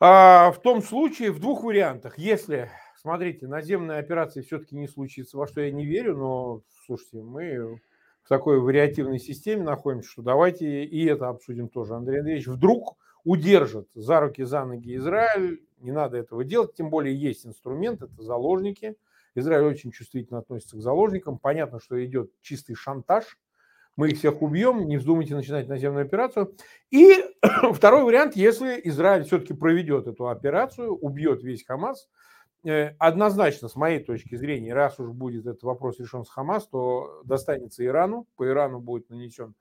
А, в том случае, в двух вариантах. Если, смотрите, наземная операция все-таки не случится, во что я не верю, но, слушайте, мы в такой вариативной системе находимся, что давайте и это обсудим тоже. Андрей Андреевич вдруг удержит за руки, за ноги Израиль, не надо этого делать, тем более есть инструмент, это заложники – Израиль очень чувствительно относится к заложникам. Понятно, что идет чистый шантаж. Мы их всех убьем, не вздумайте начинать наземную операцию. И второй вариант, если Израиль все-таки проведет эту операцию, убьет весь Хамас, э, однозначно, с моей точки зрения, раз уж будет этот вопрос решен с Хамас, то достанется Ирану, по Ирану будет нанесен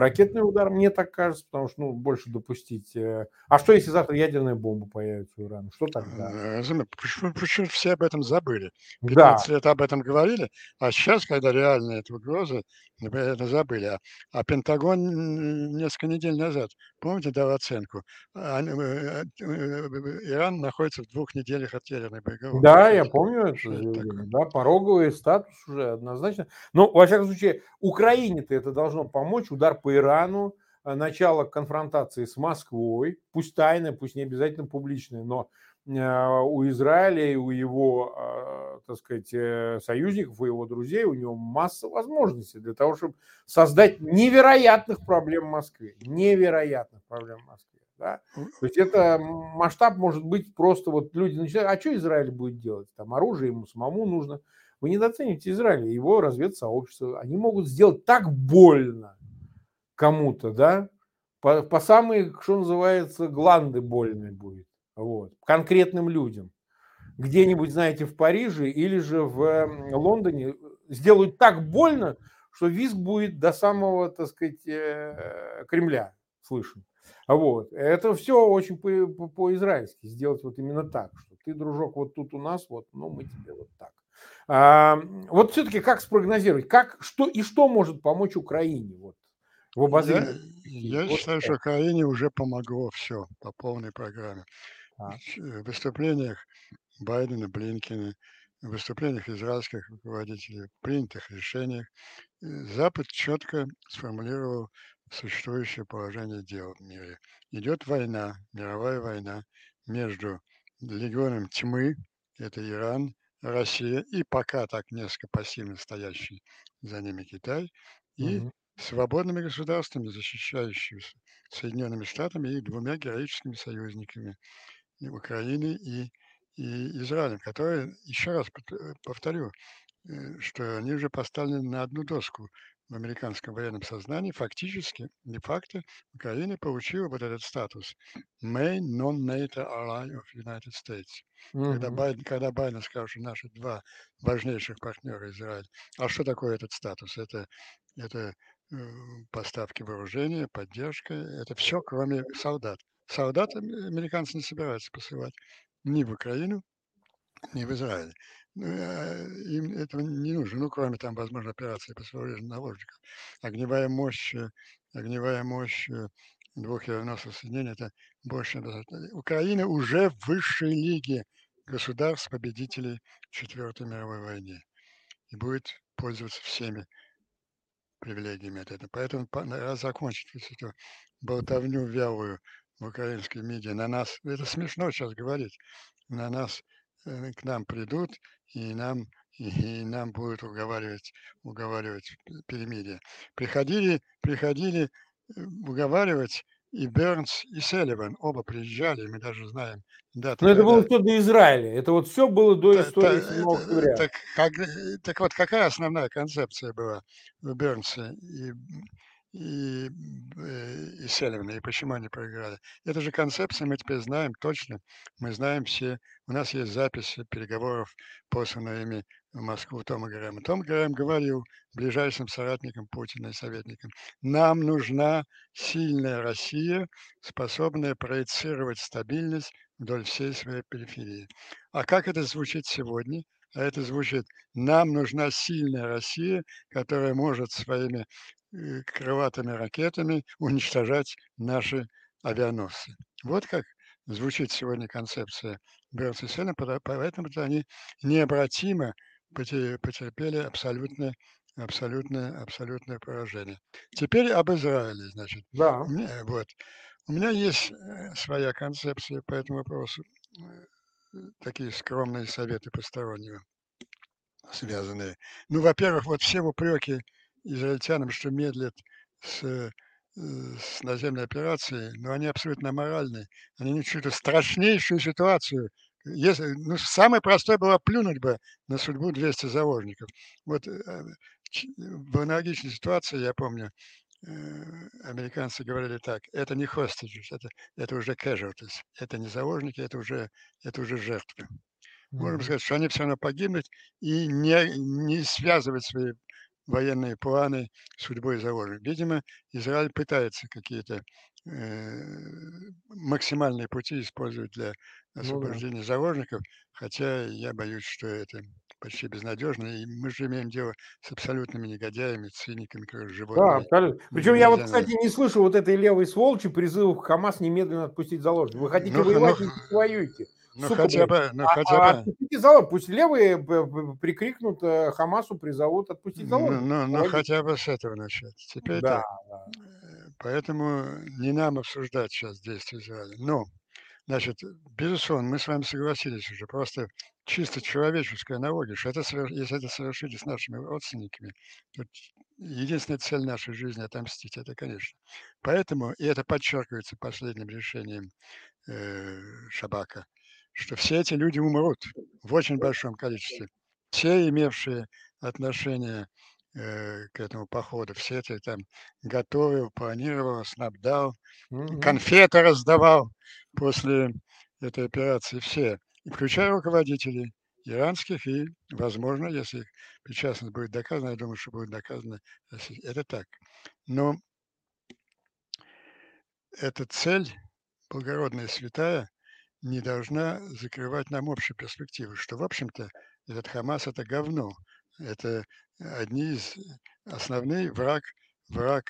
ракетный удар, мне так кажется, потому что, ну, больше допустить. Э, а что, если завтра ядерная бомба появится у Ирана? Что тогда? Э, почему, почему все об этом забыли? Да. 15 лет об этом говорили, а сейчас, когда реально эта угроза, это забыли. А, а Пентагон несколько недель назад, помните, дал оценку? Э, Иран находится в двух неделях от ядерной боеголовки. Да, я помню это. Да, пороговый статус уже однозначно. Но, во всяком случае, Украине-то это должно помочь. Удар по Ирану, э, начало конфронтации с Москвой, пусть тайное, пусть не обязательно публичное, но э, у Израиля и у его, э, так сказать, союзников, у его друзей, у него масса возможностей для того, чтобы создать невероятных проблем в Москве. Невероятных проблем в Москве. Да? То есть это масштаб может быть просто вот люди начинают, а что Израиль будет делать? Там оружие ему самому нужно. Вы недооцениваете Израиль, его разведсообщество. Они могут сделать так больно кому-то, да, по, по самые, что называется, гланды больные будет. Вот, конкретным людям. Где-нибудь, знаете, в Париже или же в Лондоне сделают так больно, что визг будет до самого, так сказать, э, Кремля слышен. Вот. Это все очень по-израильски сделать вот именно так, что ты, дружок, вот тут у нас, вот, ну мы тебе вот так. А, вот все-таки как спрогнозировать, как, что и что может помочь Украине вот, в обозримом? Я, я вот считаю, что Украине уже помогло все по полной программе. А. В выступлениях Байдена, Блинкина, в выступлениях израильских руководителей, в принятых решениях э, Запад четко сформулировал существующее положение дел в мире. Идет война, мировая война между легионом тьмы, это Иран, Россия и пока так несколько пассивно стоящий за ними Китай, и угу. Свободными государствами, защищающимися Соединенными Штатами и двумя героическими союзниками и Украины и, и Израилем, которые, еще раз повторю, э, что они уже поставлены на одну доску в американском военном сознании, фактически, не факты, Украина получила вот этот статус Main Non-NATO Ally of United States. Mm-hmm. Когда, Байден, когда Байден сказал, что наши два важнейших партнера Израиль. А что такое этот статус? Это, это э, поставки вооружения, поддержка, это все, кроме солдат. Солдат американцы не собираются посылать ни в Украину, ни в Израиль. Ну, э, им этого не нужно, ну, кроме там, возможно, операции по освобождению наложников. Огневая мощь, э, огневая мощь э, двух авианосных соединений – это больше. Украина уже в высшей лиге государств-победителей Четвертой мировой войны и будет пользоваться всеми привилегиями от этого. Поэтому раз закончить эту болтовню вялую в украинской медиа на нас, это смешно сейчас говорить, на нас, к нам придут и нам, и, нам будут уговаривать, уговаривать перемирие. Приходили, приходили э, уговаривать и Бернс, и Селливан оба приезжали, мы даже знаем дату. Но это было все до Израиля, это вот все было до та, истории 7 октября. Так, как, так вот, какая основная концепция была у Бернса и и, э, и Селивна, и почему они проиграли. Это же концепция, мы теперь знаем точно, мы знаем все, у нас есть записи переговоров, посланными в Москву Тома Грэма. Том Грэм говорил ближайшим соратникам Путина и советникам, нам нужна сильная Россия, способная проецировать стабильность вдоль всей своей периферии. А как это звучит сегодня? А это звучит, нам нужна сильная Россия, которая может своими Э, крылатыми ракетами уничтожать наши авианосцы. Вот как звучит сегодня концепция Бернса и поэтому они необратимо потерпели абсолютное, абсолютное, абсолютное поражение. Теперь об Израиле, значит. Да. Вот. У меня есть э, своя концепция по этому вопросу. Э, такие скромные советы постороннего связанные. Ну, во-первых, вот все упреки израильтянам, что медлят с, э, с наземной операцией, но они абсолютно аморальны. Они чувствуют страшнейшую ситуацию. Если, ну, самое простое было плюнуть бы на судьбу 200 заложников. Вот э, в аналогичной ситуации, я помню, э, американцы говорили так, это не hostages, это, это уже casualties, это не заложники, это уже, это уже жертвы. Можем сказать, что они все равно погибнут и не, не связывать свои военные планы судьбой заложников. Видимо, Израиль пытается какие-то э, максимальные пути использовать для Ну да. заложников, хотя я боюсь, что это почти безнадежно, и мы же имеем дело с абсолютными негодяями, циниками, короче, Да, животными. абсолютно. Причем я вот, кстати, не слышу вот этой левой сволочи призывов Хамас немедленно отпустить заложников. Вы хотите Ну, х- воевать, ну, воюйте. Ну Сука, хотя бы, ну А, хотя а бы, отпустите заложников. Пусть левые б- прикрикнут э, Хамасу, призовут отпустить ну, заложников. ну, ну Молодец. хотя бы с этого начать. Теперь Да, да. Э, Поэтому не нам обсуждать сейчас действия Израиля. Но, значит, безусловно, мы с вами согласились уже, просто чисто человеческая аналогия, что это, если это совершили с нашими родственниками, то единственная цель нашей жизни отомстить, это, конечно. Поэтому, и это подчеркивается последним решением э, Шабака, что все эти люди умрут в очень большом количестве. Все, имевшие отношение э, к этому походу, все эти там готовил, планировал, снабдал, Мгм. конфеты раздавал после этой операции все, включая руководителей иранских и, возможно, если их причастность будет доказана, я думаю, что будет доказано, это так. Но эта цель, благородная и святая, не должна закрывать нам общую перспективу, что, в общем-то, этот Хамас – это говно. Это одни из основных враг, враг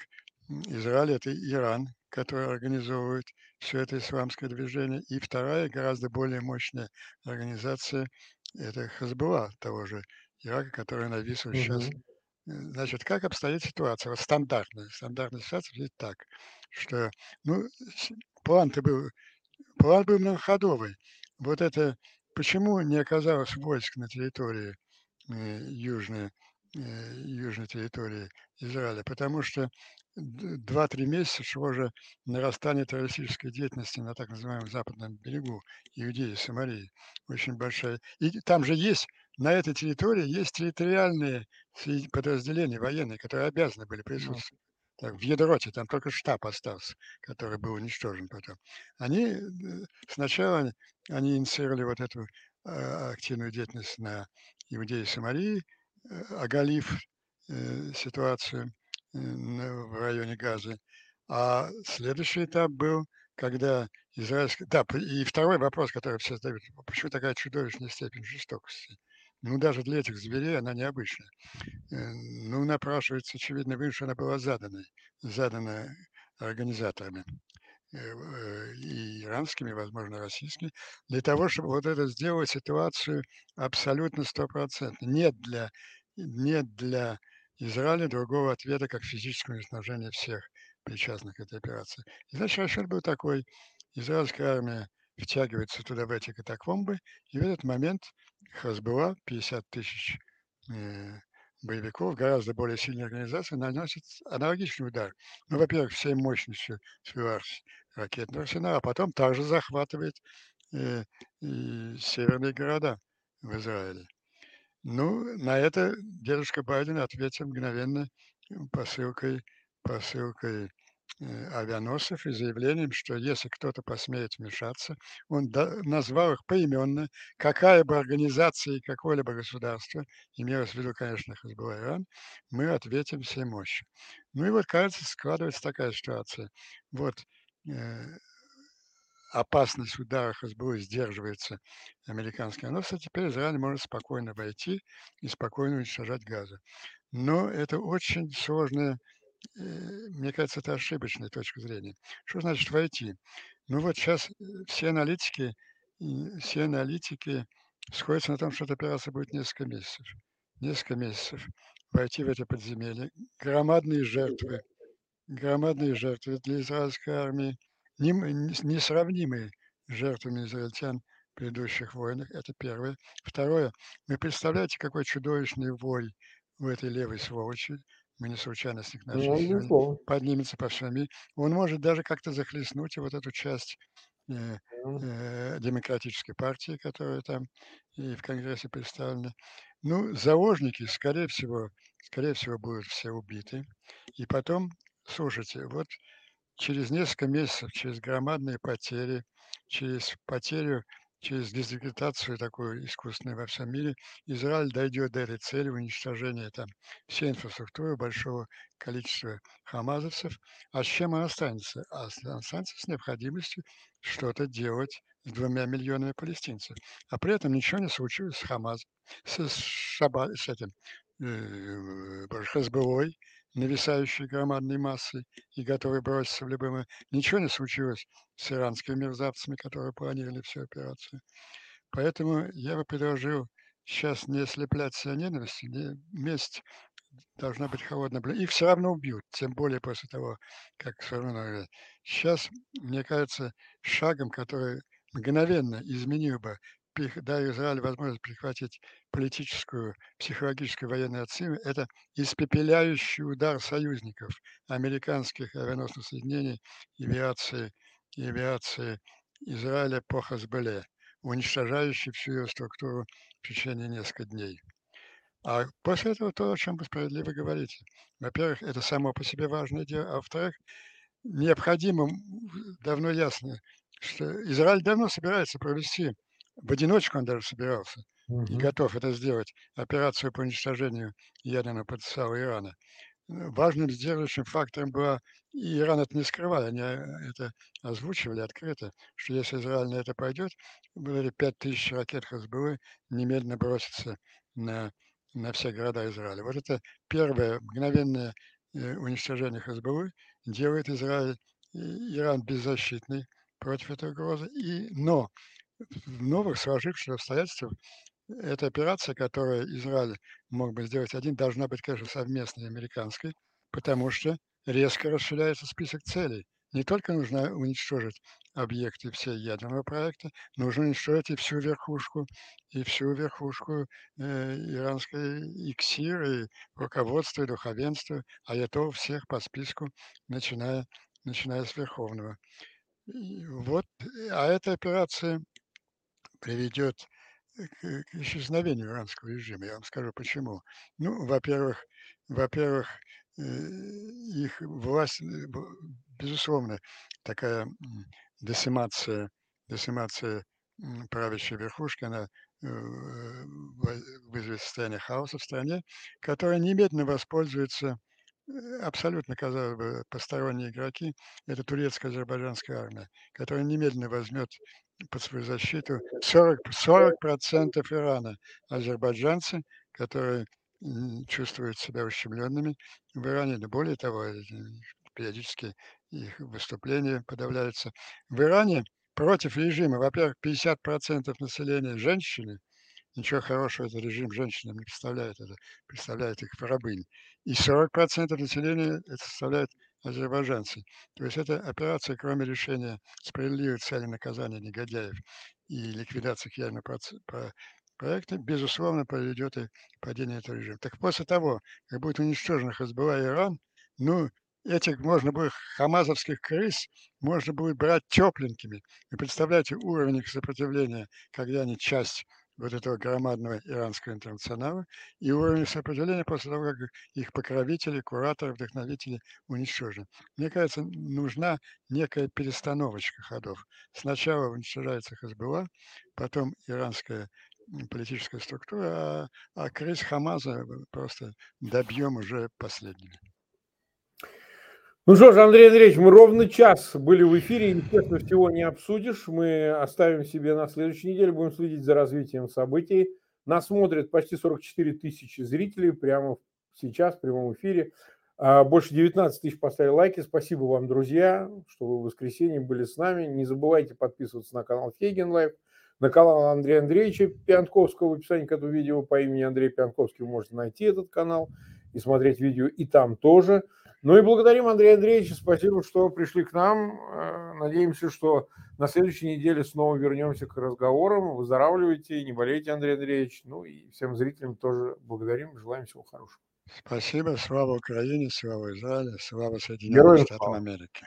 Израиля – это Иран, который организовывает все это исламское движение. И вторая, гораздо более мощная организация – это Хазбалла того же Ирака, который навис сейчас Мгм. Э, Значит, как обстоит ситуация? Вот стандартная. Стандартная ситуация выглядит так, что, ну, план-то был, план был многоходовый. Вот это, почему не оказалось войск на территории э, южной, э, южной территории Израиля? Потому что д- два-три месяца шло же нарастание террористической деятельности на так называемом западном берегу Иудеи, Самарии. Очень большая. И там же есть, на этой территории есть территориальные среди подразделений военные, которые обязаны были присутствовать. Так, в Ядроте там только штаб остался, который был уничтожен потом. Они э, сначала они инициировали вот эту а, активную деятельность на Иудеи Самарии, э, оголив э, ситуацию э, в районе Газы. А следующий этап был, когда израильский... Да, и второй вопрос, который все задают, почему такая чудовищная степень жестокости? Ну, даже для этих зверей она необычная. Э, Ну, напрашивается, очевидно, что она была задана, задана организаторами и иранскими, возможно, российскими, для того, чтобы вот это сделать ситуацию абсолютно стопроцентной. Нет для, нет для Израиля другого ответа, как физическое уничтожение всех причастных к этой операции. И значит, расчет был такой. Израильская армия втягивается туда, в эти катакомбы, и в этот момент Хазбула, 50 тысяч э, боевиков, гораздо более сильная организация, наносит аналогичный удар. Ну, во-первых, всей мощностью своего ракетного арсенала, а потом также захватывает э, и северные города в Израиле. Ну, на это дедушка Байден ответил мгновенно э, посылкой, посылкой авианосцев и заявлением, что если кто-то посмеет вмешаться, он назвал их поименно, какая бы организация и какое-либо государство, имелось в виду, конечно, Хазбалла Иран, мы ответим всей мощью. Ну и вот, кажется, складывается такая ситуация. Вот э, опасность удара Хазбулы сдерживается американским. Но, кстати, теперь Израиль может спокойно войти и спокойно уничтожать газы. Но это очень сложная, э, мне кажется, это ошибочная точка зрения. Что значит войти? Ну вот сейчас все аналитики, все аналитики сходятся на том, что эта операция будет несколько месяцев. Несколько месяцев. Войти в это подземелье. Громадные жертвы. Громадные жертвы для израильской армии. Несравнимые жертвами израильтян в предыдущих войнах. Это первое. Второе. Вы представляете, какой чудовищный вой у этой левой сволочи. Мы не случайно с них начали Ну, поднимется по всему миру. Он может даже как-то захлестнуть и вот эту часть э, э, демократической партии, которая там и в Конгрессе представлена. Ну, заложники, скорее всего, скорее всего, будут все убиты. И потом, слушайте, вот через несколько месяцев, через громадные потери, через потерю через дезинтеграцию такую искусственную во всем мире, Израиль дойдет до этой цели уничтожения там всей инфраструктуры большого количества хамазовцев. А с чем он останется? А останется с необходимостью что-то делать с двумя миллионами палестинцев. А при этом ничего не случилось с Хамаз, с, Шаба, с этим э, Хазбалой, нависающей громадной массой и готовой броситься в любое... Ничего не случилось с иранскими мерзавцами, которые планировали всю операцию. Поэтому я бы предложил сейчас не ослеплять себя ненавистью, не месть должна быть холодная. Их все равно убьют, тем более после того, как все равно... Сейчас, мне кажется, шагом, который мгновенно изменил бы дая Израилю возможность прихватить политическую, психологическую военную отсылу, это испепеляющий удар союзников американских авианосных соединений авиации, авиации Израиля по Хазбеле, уничтожающий всю ее структуру в течение нескольких дней. А после этого то, о чем вы справедливо говорите. Во-первых, это само по себе важное дело, а во-вторых, необходимо, давно ясно, что Израиль давно собирается провести в одиночку он даже собирался угу. и готов это сделать, операцию по уничтожению ядерного потенциала Ирана. Важным сдерживающим фактором была, и Иран это не скрывал, они э, это озвучивали открыто, что если Израиль на это пойдет, были 5000 ракет Хазбулы немедленно бросятся на, на все города Израиля. Вот это первое мгновенное э, уничтожение Хазбулы делает Израиль, Иран беззащитный против этой угрозы. И, но в новых сложившихся обстоятельствах эта операция, которую Израиль мог бы сделать один, должна быть, конечно, совместной американской, потому что резко расширяется список целей. Не только нужно уничтожить объекты всей ядерного проекта, нужно уничтожить и всю верхушку, и всю верхушку э, иранской иксир, и руководство, и духовенство, а это всех по списку, начиная, начиная с Верховного. И вот, а эта операция приведет к, к исчезновению иранского режима. Я вам скажу почему. Ну, во-первых, во-первых, э, их власть, э, безусловно, такая десимация, десимация правящей верхушки, она э, вызовет состояние хаоса в стране, которая немедленно воспользуется абсолютно, казалось бы, посторонние игроки, это турецкая азербайджанская армия, которая немедленно возьмет под свою защиту 40, 40% Ирана, азербайджанцы, которые чувствуют себя ущемленными в Иране, да более того, э, периодически их выступления подавляются. В Иране против режима, во-первых, 50% населения женщины, ничего хорошего этот режим женщинам не представляет, это представляет их рабынь. И 40% населения это составляет азербайджанцы. То есть эта операция, кроме решения справедливой цели наказания негодяев и ликвидации ядерного проекта, безусловно, приведет и падение этого режима. Так после того, как будет уничтожен Хазбалла и Иран, ну, этих можно будет хамазовских крыс можно будет брать тепленькими. И представляете уровень их сопротивления, когда они часть вот этого громадного иранского интернационала и уровень сопротивления после того, как их покровители, кураторы, вдохновители уничтожены. Мне кажется, нужна некая перестановочка ходов. Сначала уничтожается Хезболла, потом иранская политическая структура, а, а крыс Хамаса просто добьем уже последними. Ну что ж, Андрей Андреевич, мы ровно час были в эфире, естественно, всего не обсудишь. Мы оставим себе на следующей неделе, будем следить за развитием событий. Нас смотрят почти 44 тысячи зрителей прямо сейчас в прямом эфире. А, больше 19 тысяч поставили лайки. Спасибо вам, друзья, что вы в воскресенье были с нами. Не забывайте подписываться на канал Фейгин Live, на канал Андрея Андреевича Пианковского. В описании к этому видео по имени Андрей Пианковский вы можете найти этот канал и смотреть видео и там тоже. Ну и благодарим Андрея Андреевича. Спасибо, что пришли к нам. Э, надеемся, что на следующей неделе снова вернемся к разговорам. Выздоравливайте, не болейте, Андрей Андреевич. Ну и всем зрителям тоже благодарим. Желаем всего хорошего. Спасибо. Слава Украине, слава Израилю, слава Соединенным Штатам Америки.